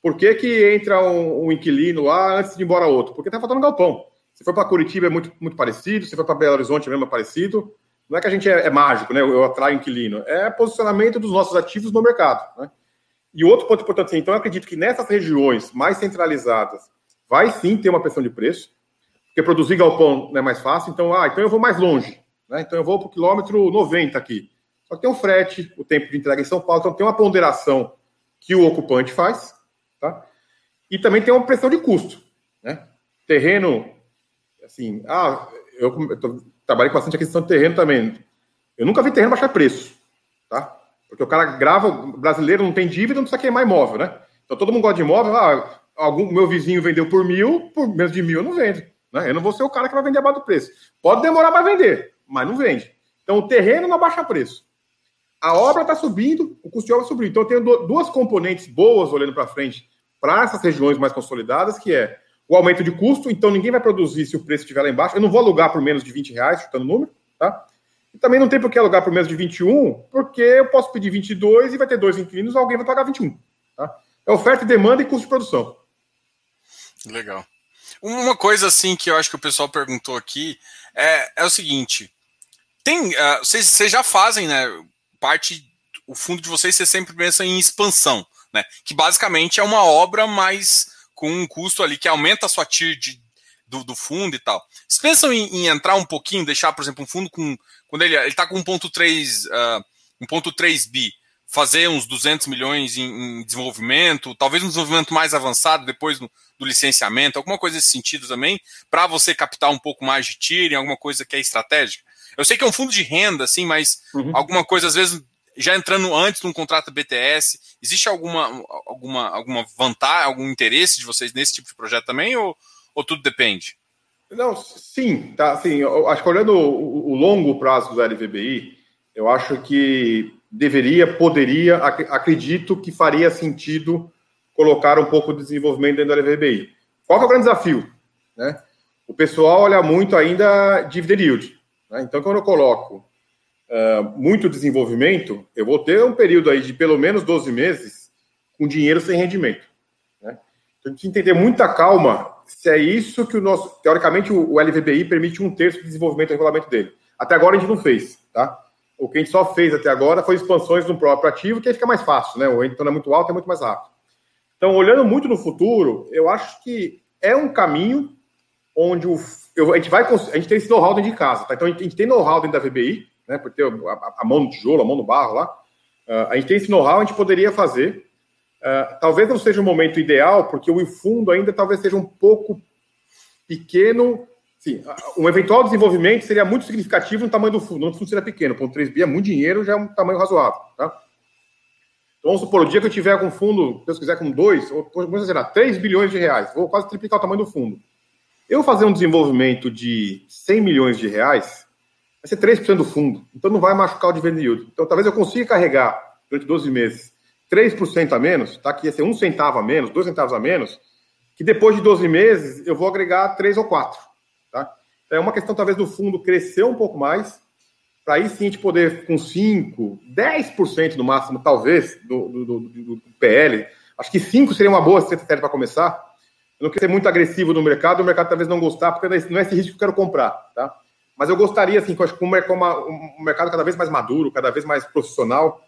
Por que, que entra um, um, inquilino lá antes de ir embora outro? Porque está faltando galpão. Se for para Curitiba é muito, muito parecido, se for para Belo Horizonte é mesmo parecido. Não é que a gente é, é mágico, né? Eu atraio inquilino. É posicionamento dos nossos ativos no mercado. Né? E outro ponto importante, então eu acredito que nessas regiões mais centralizadas vai sim ter uma pressão de preço, porque produzir galpão não é mais fácil. Então, ah, então eu vou mais longe. Né? Então eu vou para o quilômetro 90 aqui. Só que tem um frete, o tempo de entrega em São Paulo, então tem uma ponderação que o ocupante faz, tá? E também tem uma pressão de custo, né? Terreno, assim, ah, eu, eu trabalhei com bastante aquisição de terreno também. Eu nunca vi terreno baixar preço, tá? Porque o cara grava, o brasileiro não tem dívida, não precisa queimar imóvel, né? Então todo mundo gosta de imóvel, ah, algum meu vizinho vendeu por mil, por menos de mil eu não vendo. Né? Eu não vou ser o cara que vai vender abaixo do preço. Pode demorar para vender, mas não vende. Então o terreno não baixa preço. A obra está subindo, o custo de obra subindo. Então eu tenho duas componentes boas olhando para frente para essas regiões mais consolidadas, que é o aumento de custo, então ninguém vai produzir se o preço estiver lá embaixo. Eu não vou alugar por menos de 20 reais, chutando o número, tá? E também não tem por que alugar por menos de 21, porque eu posso pedir 22 e vai ter dois inquilinos, alguém vai pagar 21. Tá? É oferta e demanda e custo de produção. Legal. Uma coisa assim que eu acho que o pessoal perguntou aqui é, é o seguinte: tem, uh, vocês, vocês já fazem, né? Parte, o fundo de vocês, você sempre pensa em expansão, né? Que basicamente é uma obra mais com um custo ali que aumenta a sua TIR de, do, do, fundo e tal. Vocês pensam em, em, entrar um pouquinho, deixar, por exemplo, um fundo com, quando ele está com 1.3 uh, 1.3 bi, fazer uns 200 milhões em, em, desenvolvimento, talvez um desenvolvimento mais avançado depois do, do licenciamento, alguma coisa nesse sentido também, para você captar um pouco mais de tiro, alguma coisa que é estratégica? Eu sei que é um fundo de renda, assim, mas uhum. alguma coisa, às vezes, já entrando antes de um contrato BTS, existe alguma, alguma, alguma vantagem, algum interesse de vocês nesse tipo de projeto também, ou, ou tudo depende? Não, sim, tá, assim, eu acho que olhando o, o longo prazo do LVBI, eu acho que deveria, poderia, acredito que faria sentido colocar um pouco de desenvolvimento dentro do LVBI. Qual é o grande desafio? Né? O pessoal olha muito ainda dividend yield. Né? Então, quando eu coloco uh, muito desenvolvimento, eu vou ter um período aí de pelo menos 12 meses com dinheiro sem rendimento. Né? Então, a gente tem que entender muita calma se é isso que o nosso. Teoricamente, o, o LVBI permite um terço de desenvolvimento do regulamento dele. Até agora a gente não fez, tá? O que a gente só fez até agora foi expansões no próprio ativo, que aí fica mais fácil, né? O retorno é muito alto, é muito mais rápido. Então, olhando muito no futuro, eu acho que é um caminho onde o, eu, a gente vai a gente tem esse know-how dentro de casa, tá? Então a gente, tem know-how dentro da VBI, né? Por ter a, a, mão no tijolo, a mão no barro lá. Uh, a gente tem esse know-how, a gente poderia fazer. Uh, talvez não seja o momento ideal, porque o fundo ainda talvez seja um pouco pequeno Sim, um eventual desenvolvimento seria muito significativo no tamanho do fundo. O fundo seria pequeno, ponto 3 bi é muito dinheiro, já é um tamanho razoável. Tá? Então, vamos supor, o dia que eu tiver com fundo, se Deus quiser, com 2, ou vamos dizer, 3 bilhões de reais, vou quase triplicar o tamanho do fundo. Eu fazer um desenvolvimento de 100 milhões de reais, vai ser 3% do fundo. Então, não vai machucar o dividend yield. Então, talvez eu consiga carregar, durante 12 meses, 3% a menos, tá? que ia ser um centavo a menos, dois centavos a menos, que depois de 12 meses eu vou agregar 3 ou 4. É uma questão, talvez, do fundo crescer um pouco mais, para aí sim a gente poder, com 5%, 10% no máximo, talvez, do, do, do, do, PL. Acho que 5% seria uma boa estratégia para começar. Eu não quero ser muito agressivo no mercado, o mercado talvez não gostar, porque não é esse risco que eu quero comprar, tá? Mas eu gostaria, assim, que um mercado cada vez mais maduro, cada vez mais profissional,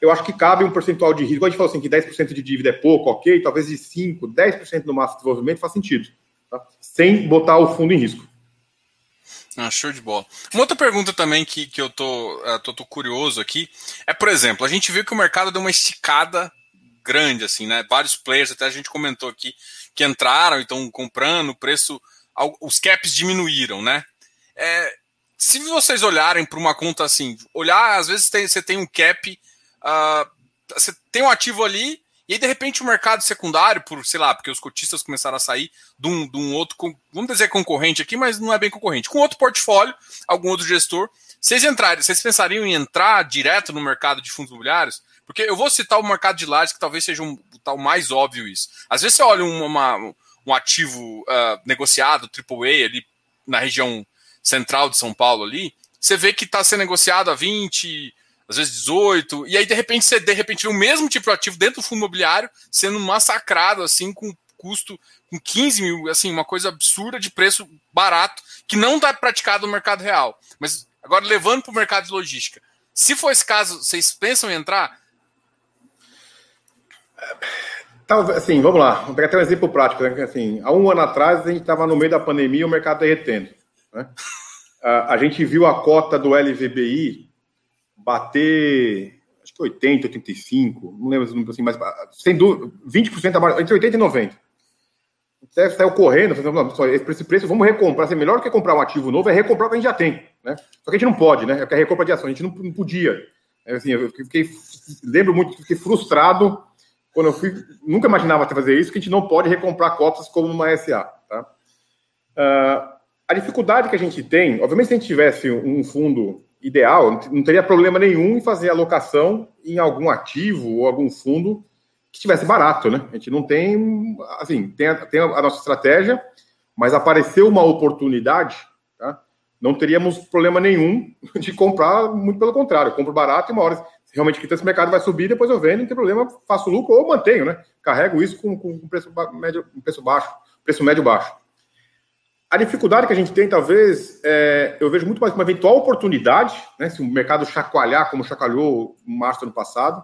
eu acho que cabe um percentual de risco. A gente falou assim que 10% de dívida é pouco, ok, talvez de 5%, 10% no máximo de desenvolvimento faz sentido, tá? sem botar o fundo em risco. Ah, show de bola. Uma outra pergunta também que, que eu tô, uh, tô, tô, curioso aqui é, por exemplo, a gente viu que o mercado deu uma esticada grande, assim, né? Vários players, até a gente comentou aqui, que entraram e estão comprando, o preço, os caps diminuíram, né? É, se vocês olharem para uma conta assim, olhar, às vezes tem, você tem um cap, uh, você tem um ativo ali, e aí, de repente, o mercado secundário, por, sei lá, porque os cotistas começaram a sair de um, de um outro, vamos dizer concorrente aqui, mas não é bem concorrente, com outro portfólio, algum outro gestor. Vocês entrarem, vocês pensariam em entrar direto no mercado de fundos imobiliários? Porque eu vou citar o mercado de lajes, que talvez seja um, o tal mais óbvio isso. Às vezes você olha uma, um ativo uh, negociado, AAA, ali na região central de São Paulo ali, você vê que está sendo negociado a 20, às vezes 18, e aí de repente você de repente vê o mesmo tipo de ativo dentro do fundo imobiliário sendo massacrado assim com custo com 15 mil, assim, uma coisa absurda de preço barato que não está praticado no mercado real. Mas agora levando para o mercado de logística, se for esse caso, vocês pensam em entrar? Talvez, assim, vamos lá, vou pegar até um exemplo prático, né? Assim, há um ano atrás a gente estava no meio da pandemia e o mercado derretendo. Né? a, gente viu a cota do LVBI bater, acho que 80, 85, não lembro assim, mas sem dúvida, 20% abaixo, entre 80 e 90. Você saiu correndo, esse preço, vamos recomprar. Assim, melhor do que comprar um ativo novo é recomprar o que a gente já tem. Né? Só que a gente não pode, né? É que a recompra de ação, a gente não, não podia. É, assim, eu fiquei, lembro muito, fiquei frustrado quando eu fui, nunca imaginava fazer isso, que a gente não pode recomprar cotas como uma SA. Tá? Uh, a dificuldade que a gente tem, obviamente, se a gente tivesse um fundo ideal, não teria problema nenhum em fazer alocação em algum ativo ou algum fundo que estivesse barato, né? A gente não tem, assim, tem a, tem a nossa estratégia, mas apareceu uma oportunidade, tá? Não teríamos problema nenhum de comprar, muito pelo contrário, compro barato e uma hora, realmente que esse mercado vai subir, depois eu vendo, não tem problema, faço lucro ou mantenho, né? Carrego isso com, com preço médio, preço baixo, preço médio baixo. A dificuldade que a gente tem, talvez, é, eu vejo muito mais uma eventual oportunidade, né, se o mercado chacoalhar como chacoalhou no março do ano passado,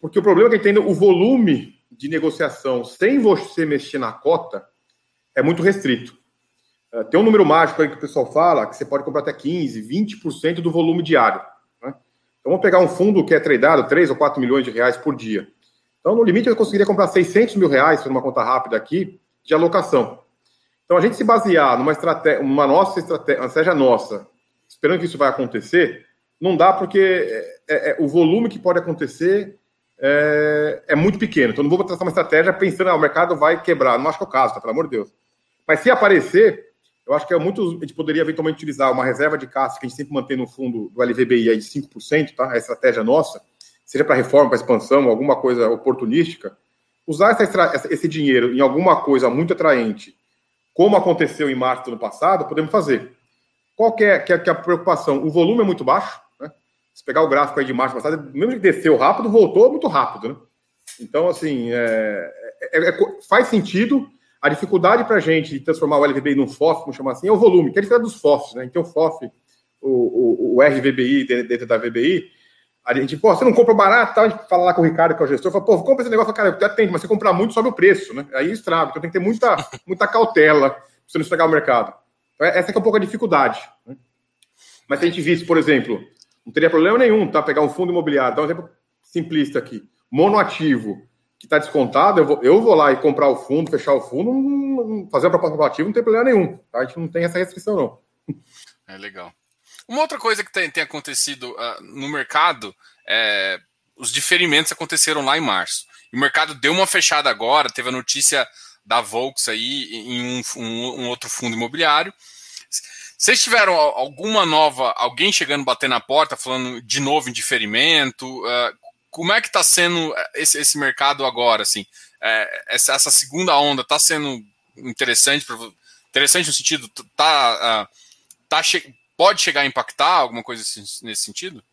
porque o problema que a gente tem, o volume de negociação sem você mexer na cota é muito restrito. É, tem um número mágico aí que o pessoal fala, que você pode comprar até 15, 20% do volume diário. Então vamos pegar um fundo que é tradeado 3 ou 4 milhões de reais por dia. Então, no limite, eu conseguiria comprar 600 mil reais, fazendo uma conta rápida aqui, de alocação. Então, a gente se basear numa estratégia, uma nossa estratégia, uma estratégia nossa, esperando que isso vai acontecer, não dá porque é, é, é, o volume que pode acontecer é, é, muito pequeno. Então, não vou traçar uma estratégia pensando, ah, o mercado vai quebrar. Não acho que é o caso, tá? Pelo amor de Deus. Mas se aparecer, eu acho que é muito, a gente poderia eventualmente utilizar uma reserva de caixa que a gente sempre mantém no fundo do LVBI aí de 5%, tá? A estratégia nossa, seja para reforma, para expansão, alguma coisa oportunística, usar essa, esse dinheiro em alguma coisa muito atraente, como aconteceu em março do ano passado, podemos fazer. Qual é, que é, que é a preocupação? O volume é muito baixo, né? Se pegar o gráfico aí de março passado, mesmo que desceu rápido, voltou muito rápido, né? Então, assim, é, é, é faz sentido. A dificuldade para a gente de transformar o LVBI num FOF, vamos chamar assim, é o volume, que é diferente dos FOFs, né? Então, o FOF, o, o, o RVBI dentro da VBI, a gente, pô, você não compra barato, tá? a gente fala lá com o Ricardo, que é o gestor, fala, pô, compra esse negócio, cara, eu atendo, mas você comprar muito, sobe o preço, né? Aí estraga, então tem que ter muita, muita cautela para você não estragar o mercado. Então, essa é um pouco a dificuldade. Né? Mas se a gente visse, por exemplo, não teria problema nenhum, tá? Pegar um fundo imobiliário, dá um exemplo simplista aqui, monoativo, que está descontado, eu vou, eu vou lá e comprar o fundo, fechar o fundo, fazer a proposta ativo, não tem problema nenhum. Tá? A gente não tem essa restrição, não. É legal. Uma outra coisa que tem, tem acontecido uh, no mercado é os diferimentos aconteceram lá em março. o mercado deu uma fechada agora, teve a notícia da Volks aí em um, um, um outro fundo imobiliário. Vocês tiveram alguma nova, alguém chegando bater na porta, falando de novo em diferimento? Uh, como é que está sendo esse, esse, mercado agora? Assim, é, essa, essa, segunda onda está sendo interessante, interessante no sentido, tá, uh, tá pode chegar a impactar alguma coisa nesse sentido?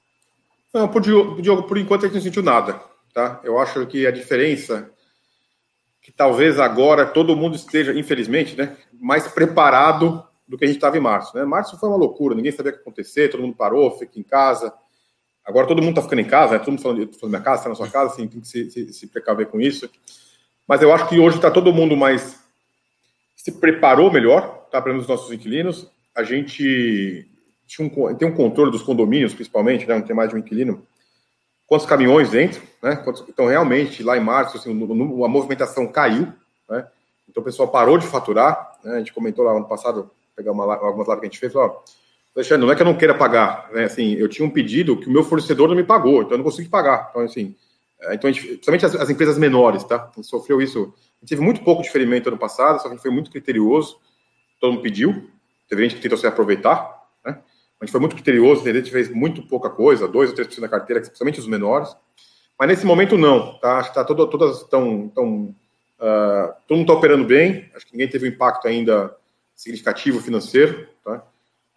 Não, por Diogo, por enquanto a gente não sentiu nada. Tá? Eu acho que a diferença que talvez agora todo mundo esteja, infelizmente, né, mais preparado do que a gente estava em março. Né? Março foi uma loucura, ninguém sabia o que ia acontecer, todo mundo parou, fica em casa. Agora todo mundo está ficando em casa, né? todo mundo falando, eu falando minha casa, está na sua casa, assim, tem que se, se, se precaver com isso. Mas eu acho que hoje está todo mundo mais se preparou melhor, tá? Para os nossos inquilinos. A gente tinha um, tem um controle dos condomínios, principalmente, né, não tem mais de um inquilino, quantos caminhões dentro, né? Quantos, então, realmente, lá em março, assim, a movimentação caiu, né? Então, o pessoal parou de faturar, né? A gente comentou lá ano passado, pegar uma, algumas lives que a gente fez, ó, Alexandre, não é que eu não queira pagar, né? Assim, eu tinha um pedido que o meu fornecedor não me pagou, então eu não consegui pagar. Então, assim, é, então, gente, principalmente as, as, empresas menores, tá? A gente sofreu isso. Teve muito pouco de ferimento ano passado, só que a gente foi muito criterioso, todo mundo pediu, teve gente que tentou se aproveitar, a gente foi muito criterioso, a gente fez muito pouca coisa, 2 ou 3% da carteira, principalmente os menores. Mas nesse momento não, tá? Acho que tá todo, todas estão. Tão, uh, todo mundo está operando bem, acho que ninguém teve um impacto ainda significativo financeiro?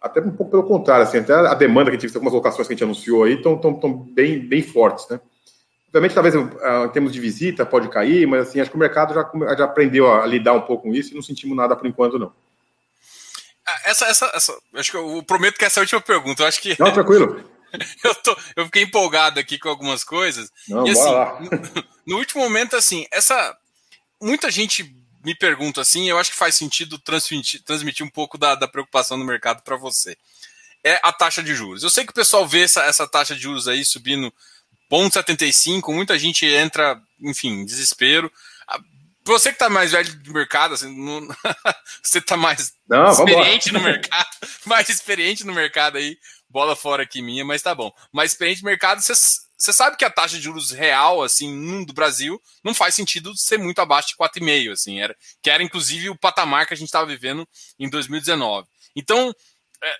Até um pouco pelo contrário, assim, até a demanda que a gente algumas locações que a gente anunciou aí estão tão, tão bem, bem fortes, né? Obviamente, talvez uh, em termos de visita pode cair, mas assim, acho que o mercado já, já aprendeu a lidar um pouco com isso e não sentimos nada por enquanto, não. Ah, essa, essa, essa, acho que eu prometo que essa é a última pergunta. Eu acho que. Não, tranquilo. eu, tô, eu fiquei empolgado aqui com algumas coisas. Não, e assim, no, no, último momento, assim, essa. Muita gente me pergunta assim, eu acho que faz sentido transmitir, transmitir um pouco da, da preocupação do mercado para você. É a taxa de juros. Eu sei que o pessoal vê essa, essa taxa de juros aí subindo 0,75, muita gente entra, enfim, desespero você que está mais velho de mercado, assim, não, você está mais não, experiente no mercado, mais experiente no mercado aí, bola fora aqui minha, mas tá bom. Mais experiente no mercado, você, você sabe que a taxa de juros real, assim, do Brasil, não faz sentido ser muito abaixo de 4,5, assim, era, que era inclusive o patamar que a gente estava vivendo em 2019. Então, é,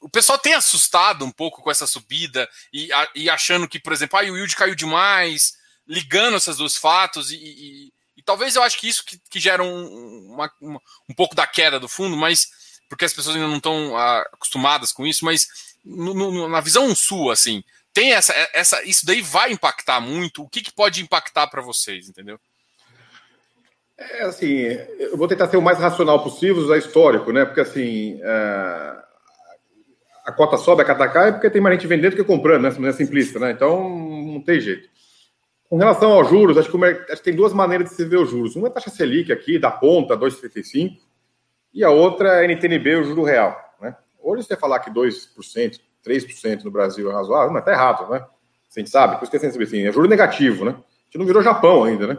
o pessoal tem assustado um pouco com essa subida e, a, e achando que, por exemplo, ah, o yield caiu demais, ligando esses dois fatos e, e e talvez eu acho que isso que, que gera um, uma, uma, um pouco da queda do fundo, mas porque as pessoas ainda não estão ah, acostumadas com isso, mas no, no, na visão sua, assim, tem essa, essa, isso daí vai impactar muito. O que, que pode impactar para vocês, entendeu? É assim, eu vou tentar ser o mais racional possível, usar histórico, né? Porque assim, é... a cota sobe, a cota cai, porque tem mais gente vendendo do que comprando, né? É simplista, né? Então não tem jeito. Com relação aos juros, acho que, acho que, tem duas maneiras de se ver os juros. Uma é a taxa Selic aqui, da ponta, 2,75. e a outra é NTNB, o juro real. Né? Hoje você falar que 2%, 3% no Brasil é razoável, mas tá errado, né? A gente sabe, por isso que é saber assim, é juro negativo, né? A gente não virou Japão ainda, né?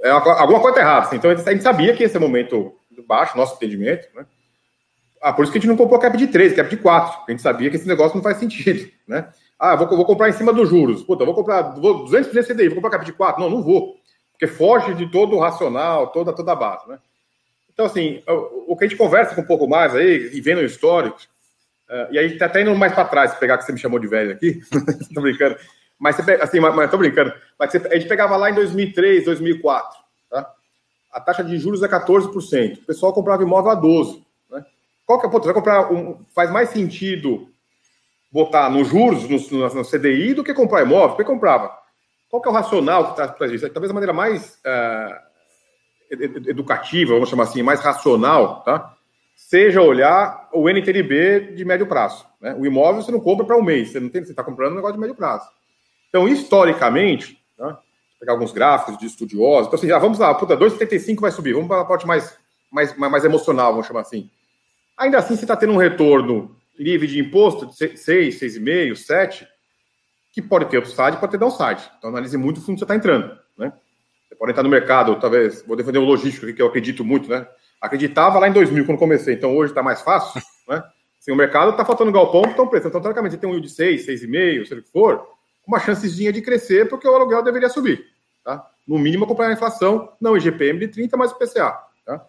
é alguma coisa tá errada. Assim. Então a gente sabia que esse é o momento baixo, nosso entendimento, né? Ah, por isso que a gente não comprou cap de 3, cap de 4. A gente sabia que esse negócio não faz sentido, né? Ah, vou, vou comprar em cima dos juros. Puta, vou comprar vou 200% CDI, vou comprar cap de 4. Não, não vou. Porque foge de todo o racional, toda, toda a base, né? Então, assim, o, que a gente conversa um pouco mais aí, e vendo o histórico, uh, e aí tá até indo mais para trás, pegar que você me chamou de velho aqui, tô brincando, mas você, assim, mas, mas tô brincando, mas você, a gente pegava lá em 2003, 2004, tá? A taxa de juros é 14%, o pessoal comprava imóvel a 12%, né? Qual que é, pô, vai comprar, um, faz mais sentido botar nos juros, no, no, no CDI, do que comprar imóvel, porque comprava. Qual que é o racional que traz para isso? Talvez a maneira mais uh, educativa, vamos chamar assim, mais racional, tá? seja olhar o NTNB de médio prazo. Né? O imóvel você não compra para um mês, você não tem, você está comprando um negócio de médio prazo. Então, historicamente? Vou pegar alguns gráficos de estudiosos, então assim, já vamos lá, puta, 2,75 vai subir, vamos para a parte mais, mais, mais emocional, vamos chamar assim. Ainda assim, você está tendo um retorno livre de imposto de 6, 6,5, 7, que pode ter upside, pode ter downside. Então, analise muito o fundo que você está entrando. Né? Você pode entrar no mercado, talvez, vou defender o logístico, que eu acredito muito, né? Acreditava lá em 2000, quando comecei, então hoje está mais fácil, né? Assim, o mercado está faltando galpão, estão preço. Então, teoricamente, você tem um yield de 6, 6,5, seja o que for, uma chancezinha de crescer, porque o aluguel deveria subir, tá? No mínimo, acompanhar a inflação, não IGPM de 30, mas o PCA, tá?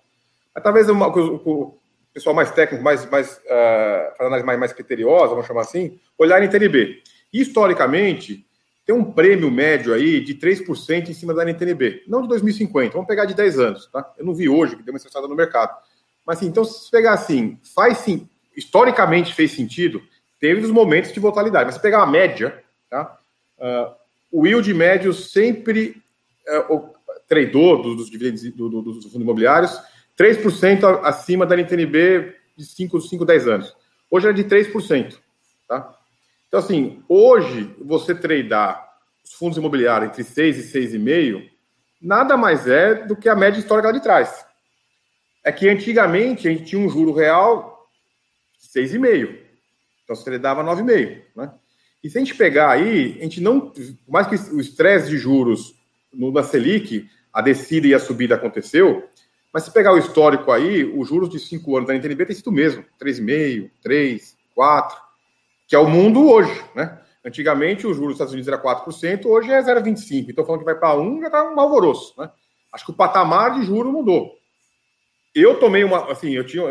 Mas, talvez uma, o, pessoal mais técnico, mais, mais, uh, análise mais, mais criteriosa, vamos chamar assim, olhar em TNB. Historicamente, tem um prêmio médio aí de 3% em cima da NTNB. Não de 2050, vamos pegar de 10 anos, tá? Eu não vi hoje, que deu uma estressada no mercado. Mas assim, então, se pegar assim, faz sim, historicamente fez sentido, teve os momentos de volatilidade. Mas se pegar a média, tá? Uh, o yield médio sempre uh, o tradou dos, dos dividendos do, do, dos fundos imobiliários 3% acima da NTNB de 5, 5, 10 anos. Hoje é de 3%. Tá? Então, assim, hoje, você tradar os fundos imobiliários entre 6 e 6,5, nada mais é do que a média histórica lá de trás. É que antigamente a gente tinha um juro real de 6,5. Então, você tradava 9,5. Né? E se a gente pegar aí, a gente não. Por mais que o estresse de juros no, na Selic, a descida e a subida aconteceu, mas se pegar o histórico aí, os juros de 5 anos da NTNB tem sido o mesmo: 3,5, 3, 4 que é o mundo hoje, né? Antigamente, os juros dos Estados Unidos era 4%, hoje é 0,25%. Então, falando que vai para 1, já está um alvoroço, né? Acho que o patamar de juro mudou. Eu tomei uma, assim, eu tinha,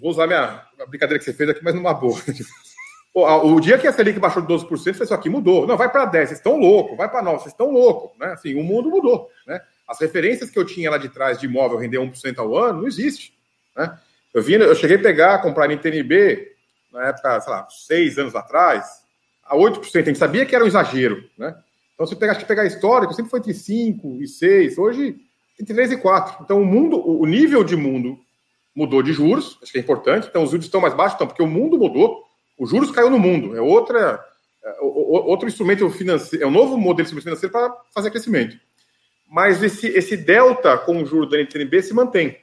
vou usar minha a brincadeira que você fez aqui, mas numa boa. o dia que a Selic baixou de 12%, foi isso aqui mudou. Não, vai para 10, vocês estão loucos, vai para 9, vocês estão loucos, né? Assim, o mundo mudou, né? As referências que eu tinha lá de trás de imóvel render 1% ao ano, não existe, né? Eu, vi, eu cheguei a pegar, comprar em TNB, na época, sei lá, seis anos atrás, a 8%. A gente sabia que era um exagero, né? Então, se pegar, se pegar histórico, sempre foi entre 5 e 6, hoje entre 3 e 4. Então, o mundo, o nível de mundo mudou de juros, acho que é importante. Então, os juros estão mais baixos, então, porque o mundo mudou, os juros caiu no mundo. É outra, é, outro instrumento financeiro, é um novo modelo de financeiro para fazer crescimento. Mas esse, esse delta com o juro da NTNB se mantém?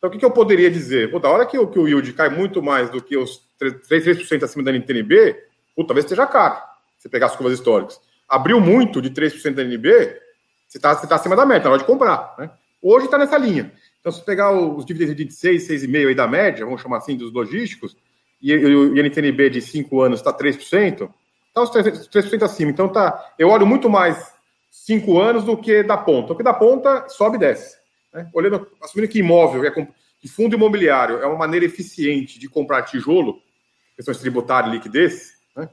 Então, o que, que eu poderia dizer? Pô, da hora que, que o yield cai muito mais do que os 3%, 3 acima da NTNB, pô, talvez esteja caro, se pegar as curvas históricas. Abriu muito de 3% da NB, você está você tá acima da meta, na hora de comprar. Né? Hoje está nessa linha. Então, se pegar os dividendos de 6, 6,5 aí da média, vamos chamar assim, dos logísticos, e o NTNB de 5 anos está 3%, está os 3%, 3 acima. Então, tá, eu olho muito mais 5 anos do que da ponta. Porque da ponta sobe e desce. Né? Olhando, assumindo que imóvel, é, que fundo imobiliário é uma maneira eficiente de comprar tijolo, questões tributárias e liquidez, né?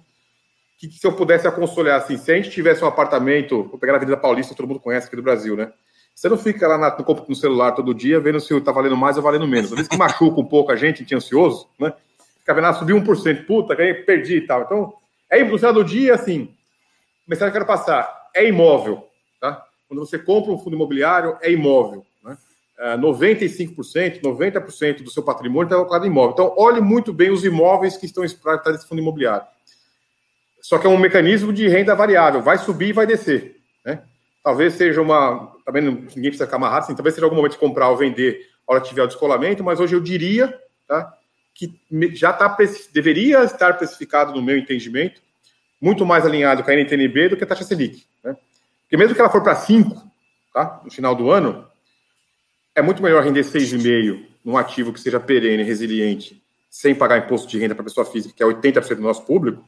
que, que, se eu pudesse aconselhar assim, se a gente tivesse um apartamento, vou pegar na Avenida Paulista, todo mundo conhece aqui do Brasil, né? Você não fica lá na, no, no, celular todo dia vendo se está valendo mais ou valendo menos. Às vezes que machuca um pouco a gente, a gente é ansioso, né? Fica vendo, ah, subiu 1%, puta, ganhei, perdi e tal. Então, é no final do dia, assim, mensagem que eu quero passar, é imóvel, tá? Quando você compra um fundo imobiliário, é imóvel. 95%, 90% do seu patrimônio está alocado em imóvel. Então, olhe muito bem os imóveis que estão espalhados nesse fundo imobiliário. Só que é um mecanismo de renda variável, vai subir e vai descer. Né? talvez seja uma. Também ninguém precisa ficar amarrado, assim, talvez seja algum momento de comprar ou vender a hora que tiver o descolamento, mas hoje eu diria tá, que já tá, deveria estar precificado, no meu entendimento, muito mais alinhado com a NTNB do que a taxa Selic. Né? Porque mesmo que ela for para 5 tá, no final do ano, é muito melhor render 6,5 num ativo que seja perene, resiliente, sem pagar imposto de renda para pessoa física, que é 80% do nosso público,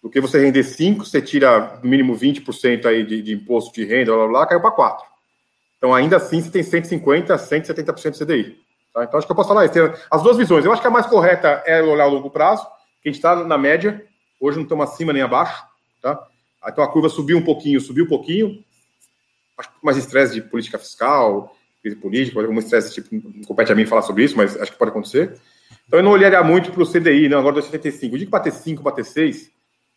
do que você render 5, você tira no mínimo 20% aí de, de, imposto de renda, blá, blá, blá caiu para 4. Então, ainda assim, você tem 150%, 170% de CDI. Tá? Então, acho que eu posso falar isso. As duas visões. Eu acho que a mais correta é olhar o longo prazo, que a gente está na média, hoje não estamos acima nem abaixo. Tá? Então, a curva subiu um pouquinho, subiu um pouquinho. Mais estresse de política fiscal, crise política, algum estresse, tipo, não compete a mim falar sobre isso, mas acho que pode acontecer. Então, eu não olharia muito para o CDI, não, agora 2,75. O dia que bater 5, bater 6,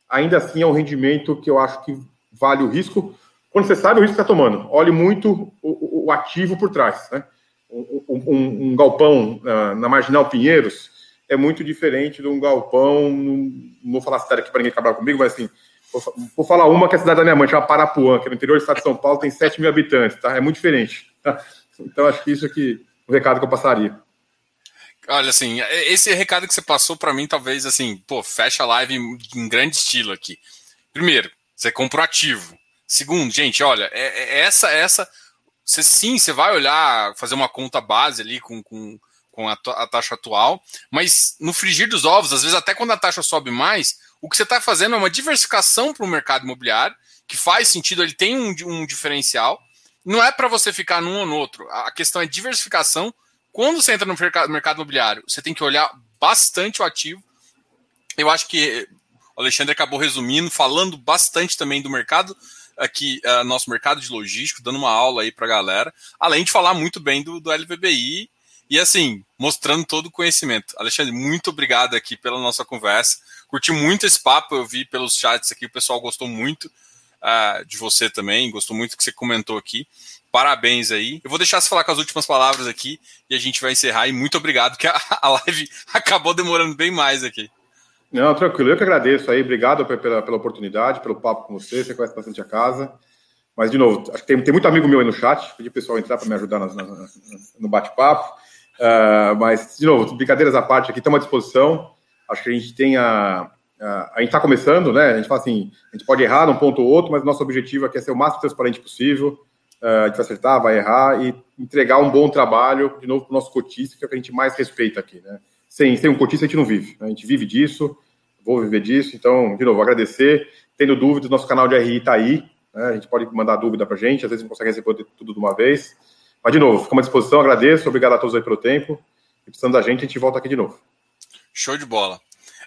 ainda assim é um rendimento que eu acho que vale o risco. Quando você sabe o risco que está tomando, olhe muito o, o, ativo por trás. Né? Um, um, um galpão uh, na Marginal Pinheiros é muito diferente de um galpão, não, vou falar cidade aqui para ninguém acabar comigo, mas assim, vou, vou, falar uma que é a cidade da minha mãe, chama Parapuã, que é no interior do estado de São Paulo, tem 7 mil habitantes, tá? É muito diferente. Tá? Então, acho que isso é o recado que eu passaria. Olha, assim, esse recado que você passou para mim, talvez, assim, pô, fecha a live em, grande estilo aqui. Primeiro, você comprou ativo. Segundo, gente, olha, é, é essa, essa, você sim, você vai olhar, fazer uma conta base ali com, com, com a, a, taxa atual, mas no frigir dos ovos, às vezes até quando a taxa sobe mais, o que você está fazendo é uma diversificação para o mercado imobiliário, que faz sentido, ele tem um, um diferencial. Não é para você ficar num ou no outro. A questão é diversificação quando você entra no mercado imobiliário, você tem que olhar bastante o ativo. Eu acho que o Alexandre acabou resumindo, falando bastante também do mercado aqui, uh, nosso mercado de logístico, dando uma aula aí para a galera, além de falar muito bem do, do LVBI e assim, mostrando todo o conhecimento. Alexandre, muito obrigado aqui pela nossa conversa. Curti muito esse papo, eu vi pelos chats aqui, o pessoal gostou muito uh, de você também, gostou muito que você comentou aqui. Parabéns aí. Eu vou deixar você falar com as últimas palavras aqui e a gente vai encerrar. E muito obrigado, que a, a live acabou demorando bem mais aqui. Não, tranquilo. Eu que agradeço aí. Obrigado pela, pela oportunidade, pelo papo com você. Você conhece bastante a casa. Mas, de novo, acho que tem, tem muito amigo meu aí no chat. Pedi o pessoal entrar para me ajudar nas, nas, no bate-papo. Uh, mas, de novo, brincadeiras à parte aqui, estamos à disposição. Acho que a gente tem a. a, a gente está começando, né? A gente fala assim: a gente pode errar num ponto ou outro, mas nosso objetivo aqui é ser o máximo transparente possível Uh, a gente vai acertar, vai errar e entregar um bom trabalho, de novo, para o nosso cotista, que é o que a gente mais respeita aqui. Né? Sem, sem um cotista, a gente não vive. Né? A gente vive disso, vou viver disso. Então, de novo, agradecer. Tendo dúvidas, nosso canal de RI está aí. Né? A gente pode mandar dúvida para a gente, às vezes não consegue receber tudo de uma vez. Mas, de novo, ficamos à disposição, agradeço, obrigado a todos aí pelo tempo. E precisando da gente, a gente volta aqui de novo. Show de bola.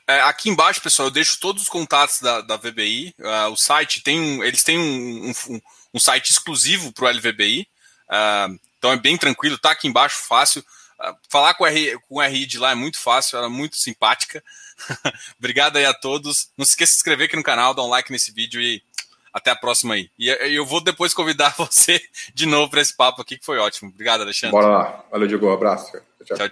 É, aqui embaixo, pessoal, eu deixo todos os contatos da, da VBI. É, o site tem um, eles têm um, um, um site exclusivo para o LVBI. É, então é bem tranquilo, tá aqui embaixo, fácil. Falar com, o RI, com o RI de lá é muito fácil, ela é muito simpática. Obrigado aí a todos. Não se esqueça de se inscrever aqui no canal, dar um like nesse vídeo e até a próxima aí. E eu vou depois convidar você de novo para esse papo aqui, que foi ótimo. Obrigado, Alexandre. Bora lá. Valeu, Diego. Um abraço. tchau. tchau.